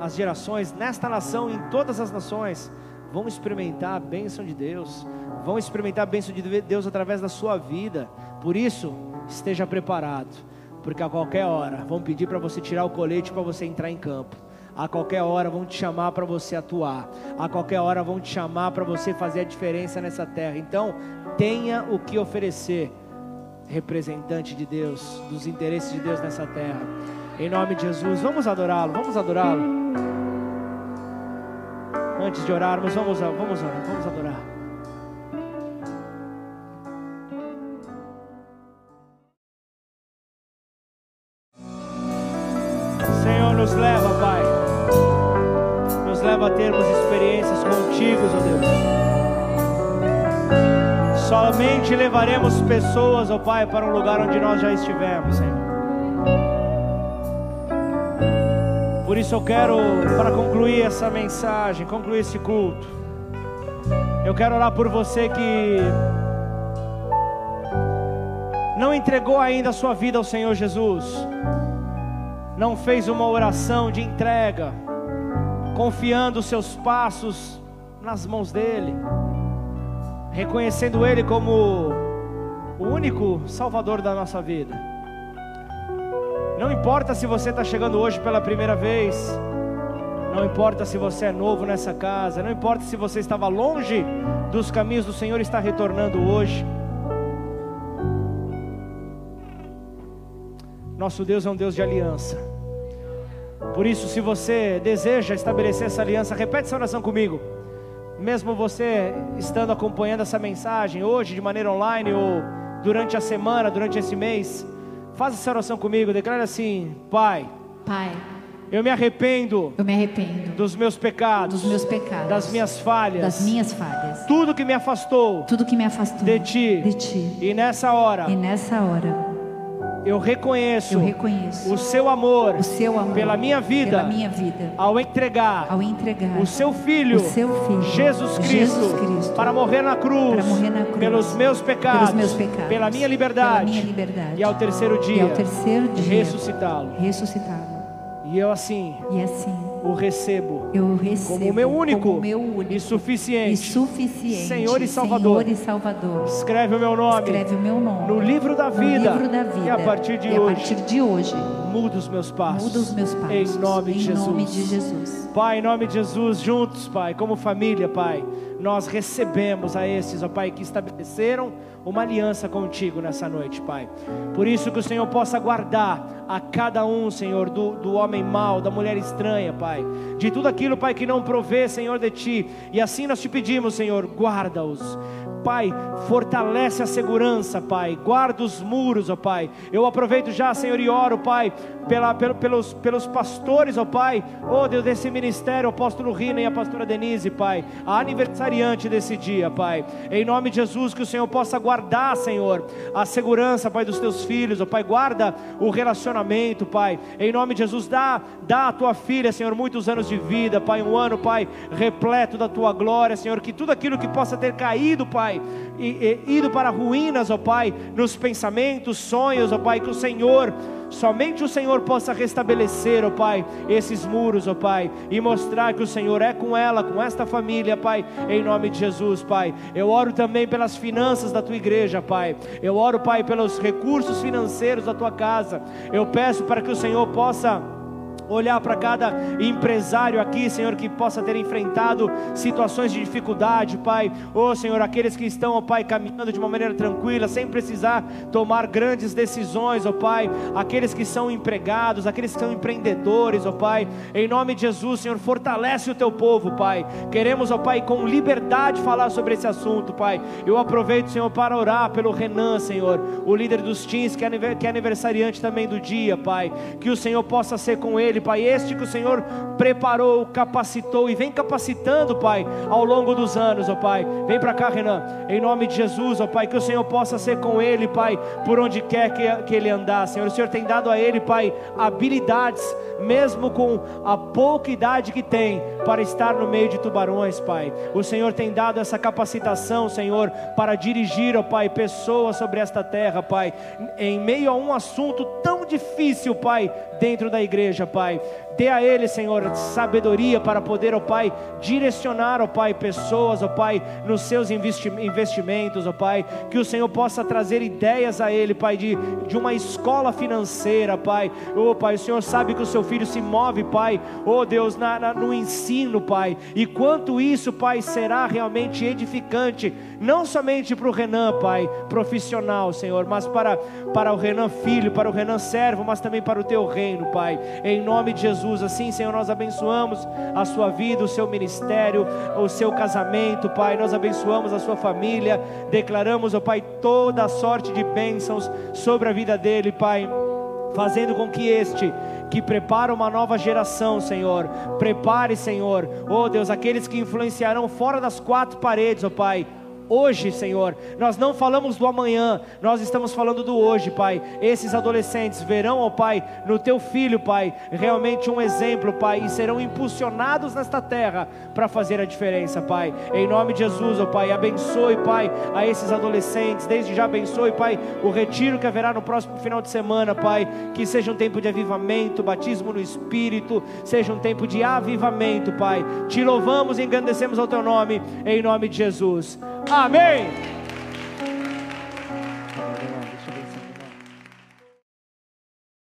as gerações, nesta nação, em todas as nações, vão experimentar a bênção de Deus, vão experimentar a bênção de Deus através da sua vida. Por isso, esteja preparado, porque a qualquer hora vão pedir para você tirar o colete para você entrar em campo. A qualquer hora vão te chamar para você atuar. A qualquer hora vão te chamar para você fazer a diferença nessa terra. Então, tenha o que oferecer, representante de Deus, dos interesses de Deus nessa terra. Em nome de Jesus, vamos adorá-lo, vamos adorá-lo. Antes de orarmos, vamos, vamos orar, vamos adorar. Senhor, nos leva, Pai. Nos leva a termos experiências contigo, ó Deus. Somente levaremos pessoas, ó Pai, para um lugar onde nós já estivemos, Senhor. Por isso eu quero, para concluir essa mensagem, concluir esse culto, eu quero orar por você que não entregou ainda a sua vida ao Senhor Jesus, não fez uma oração de entrega, confiando os seus passos nas mãos dEle, reconhecendo Ele como o único Salvador da nossa vida. Não importa se você está chegando hoje pela primeira vez, não importa se você é novo nessa casa, não importa se você estava longe dos caminhos do Senhor e está retornando hoje. Nosso Deus é um Deus de aliança. Por isso, se você deseja estabelecer essa aliança, repete essa oração comigo. Mesmo você estando acompanhando essa mensagem hoje de maneira online ou durante a semana, durante esse mês, Faz essa oração comigo, declara assim: Pai. Pai. Eu me arrependo. Eu me arrependo dos meus pecados. Dos meus pecados. Das minhas falhas. Das minhas falhas. Tudo que me afastou. Tudo que me afastou de ti. De ti. E nessa hora. E nessa hora eu reconheço, eu reconheço o seu amor, o seu amor pela minha vida, pela minha vida ao entregar, ao entregar o seu filho, o seu filho Jesus, Cristo, Jesus Cristo para morrer na cruz, para morrer na cruz pelos meus pecados, pelos meus pecados pela minha liberdade, pela minha liberdade e ao terceiro dia, e ao terceiro dia ressuscitá-lo, ressuscitá-lo. E eu assim, e assim o recebo, eu recebo como meu único, meu único e, suficiente, e suficiente Senhor e Salvador. Senhor e Salvador. Escreve o meu nome, escreve o meu nome no livro da vida, livro da vida e a partir de e hoje, a partir de hoje muda os meus passos, muda os meus passos em nome de em Jesus. Nome de Jesus. Pai, em nome de Jesus, juntos, Pai, como família, Pai, nós recebemos a esses, ó Pai, que estabeleceram uma aliança contigo nessa noite, Pai. Por isso que o Senhor possa guardar a cada um, Senhor, do, do homem mau, da mulher estranha, Pai, de tudo aquilo, Pai, que não provê, Senhor, de Ti, e assim nós te pedimos, Senhor, guarda-os, Pai, fortalece a segurança, Pai, guarda os muros, ó Pai. Eu aproveito já, Senhor, e oro, Pai, pela, pelo, pelos, pelos pastores, ó Pai, oh Deus, desse ministério, o apóstolo Rina e a pastora Denise, Pai, a aniversariante desse dia, Pai, em nome de Jesus, que o Senhor possa guardar, Senhor, a segurança, Pai, dos teus filhos, ó Pai, guarda o relacionamento, Pai, em nome de Jesus, dá, dá a tua filha, Senhor, muitos anos de vida, Pai, um ano, Pai, repleto da tua glória, Senhor, que tudo aquilo que possa ter caído, Pai, e, e, ido para ruínas, ó Pai, nos pensamentos, sonhos, ó Pai, que o Senhor, somente o Senhor possa restabelecer, ó Pai, esses muros, ó Pai, e mostrar que o Senhor é com ela, com esta família, Pai, em nome de Jesus, Pai. Eu oro também pelas finanças da tua igreja, Pai. Eu oro, Pai, pelos recursos financeiros da tua casa. Eu peço para que o Senhor possa olhar para cada empresário aqui, Senhor, que possa ter enfrentado situações de dificuldade, Pai. Oh, Senhor, aqueles que estão, oh, Pai, caminhando de uma maneira tranquila, sem precisar tomar grandes decisões, oh Pai. Aqueles que são empregados, aqueles que são empreendedores, oh Pai. Em nome de Jesus, Senhor, fortalece o teu povo, Pai. Queremos, oh Pai, com liberdade falar sobre esse assunto, Pai. Eu aproveito, Senhor, para orar pelo Renan, Senhor, o líder dos teens, que é aniversariante também do dia, Pai. Que o Senhor possa ser com ele, Pai, este que o Senhor preparou, capacitou e vem capacitando, Pai, ao longo dos anos, ó Pai. Vem para cá, Renan, em nome de Jesus, ó Pai, que o Senhor possa ser com ele, Pai, por onde quer que, que ele andar, Senhor. O Senhor tem dado a ele, Pai, habilidades, mesmo com a pouca idade que tem, para estar no meio de tubarões, Pai. O Senhor tem dado essa capacitação, Senhor, para dirigir, ó Pai, pessoas sobre esta terra, Pai, em meio a um assunto tão difícil, Pai, dentro da igreja, Pai. Dê a ele, Senhor, sabedoria para poder, ó Pai, direcionar, ó Pai, pessoas, ó Pai, nos seus investimentos, ó Pai. Que o Senhor possa trazer ideias a ele, Pai, de, de uma escola financeira, Pai. Ó Pai, o Senhor sabe que o seu filho se move, Pai, ó Deus, na, na, no ensino, Pai. E quanto isso, Pai, será realmente edificante, não somente para o Renan, Pai, profissional, Senhor, mas para, para o Renan filho, para o Renan servo, mas também para o teu reino, Pai. Em nome de Jesus. Jesus. Assim, Senhor, nós abençoamos a sua vida, o seu ministério, o seu casamento, Pai. Nós abençoamos a sua família. Declaramos, ó Pai, toda sorte de bênçãos sobre a vida dele, Pai. Fazendo com que este que prepara uma nova geração, Senhor, prepare, Senhor, oh Deus, aqueles que influenciarão fora das quatro paredes, ó Pai hoje, Senhor. Nós não falamos do amanhã, nós estamos falando do hoje, Pai. Esses adolescentes verão, ó Pai, no teu filho, Pai, realmente um exemplo, Pai, e serão impulsionados nesta terra para fazer a diferença, Pai. Em nome de Jesus, ó Pai, abençoe, Pai, a esses adolescentes. Desde já abençoe, Pai, o retiro que haverá no próximo final de semana, Pai. Que seja um tempo de avivamento, batismo no Espírito, seja um tempo de avivamento, Pai. Te louvamos e engrandecemos ao teu nome, em nome de Jesus. Amém.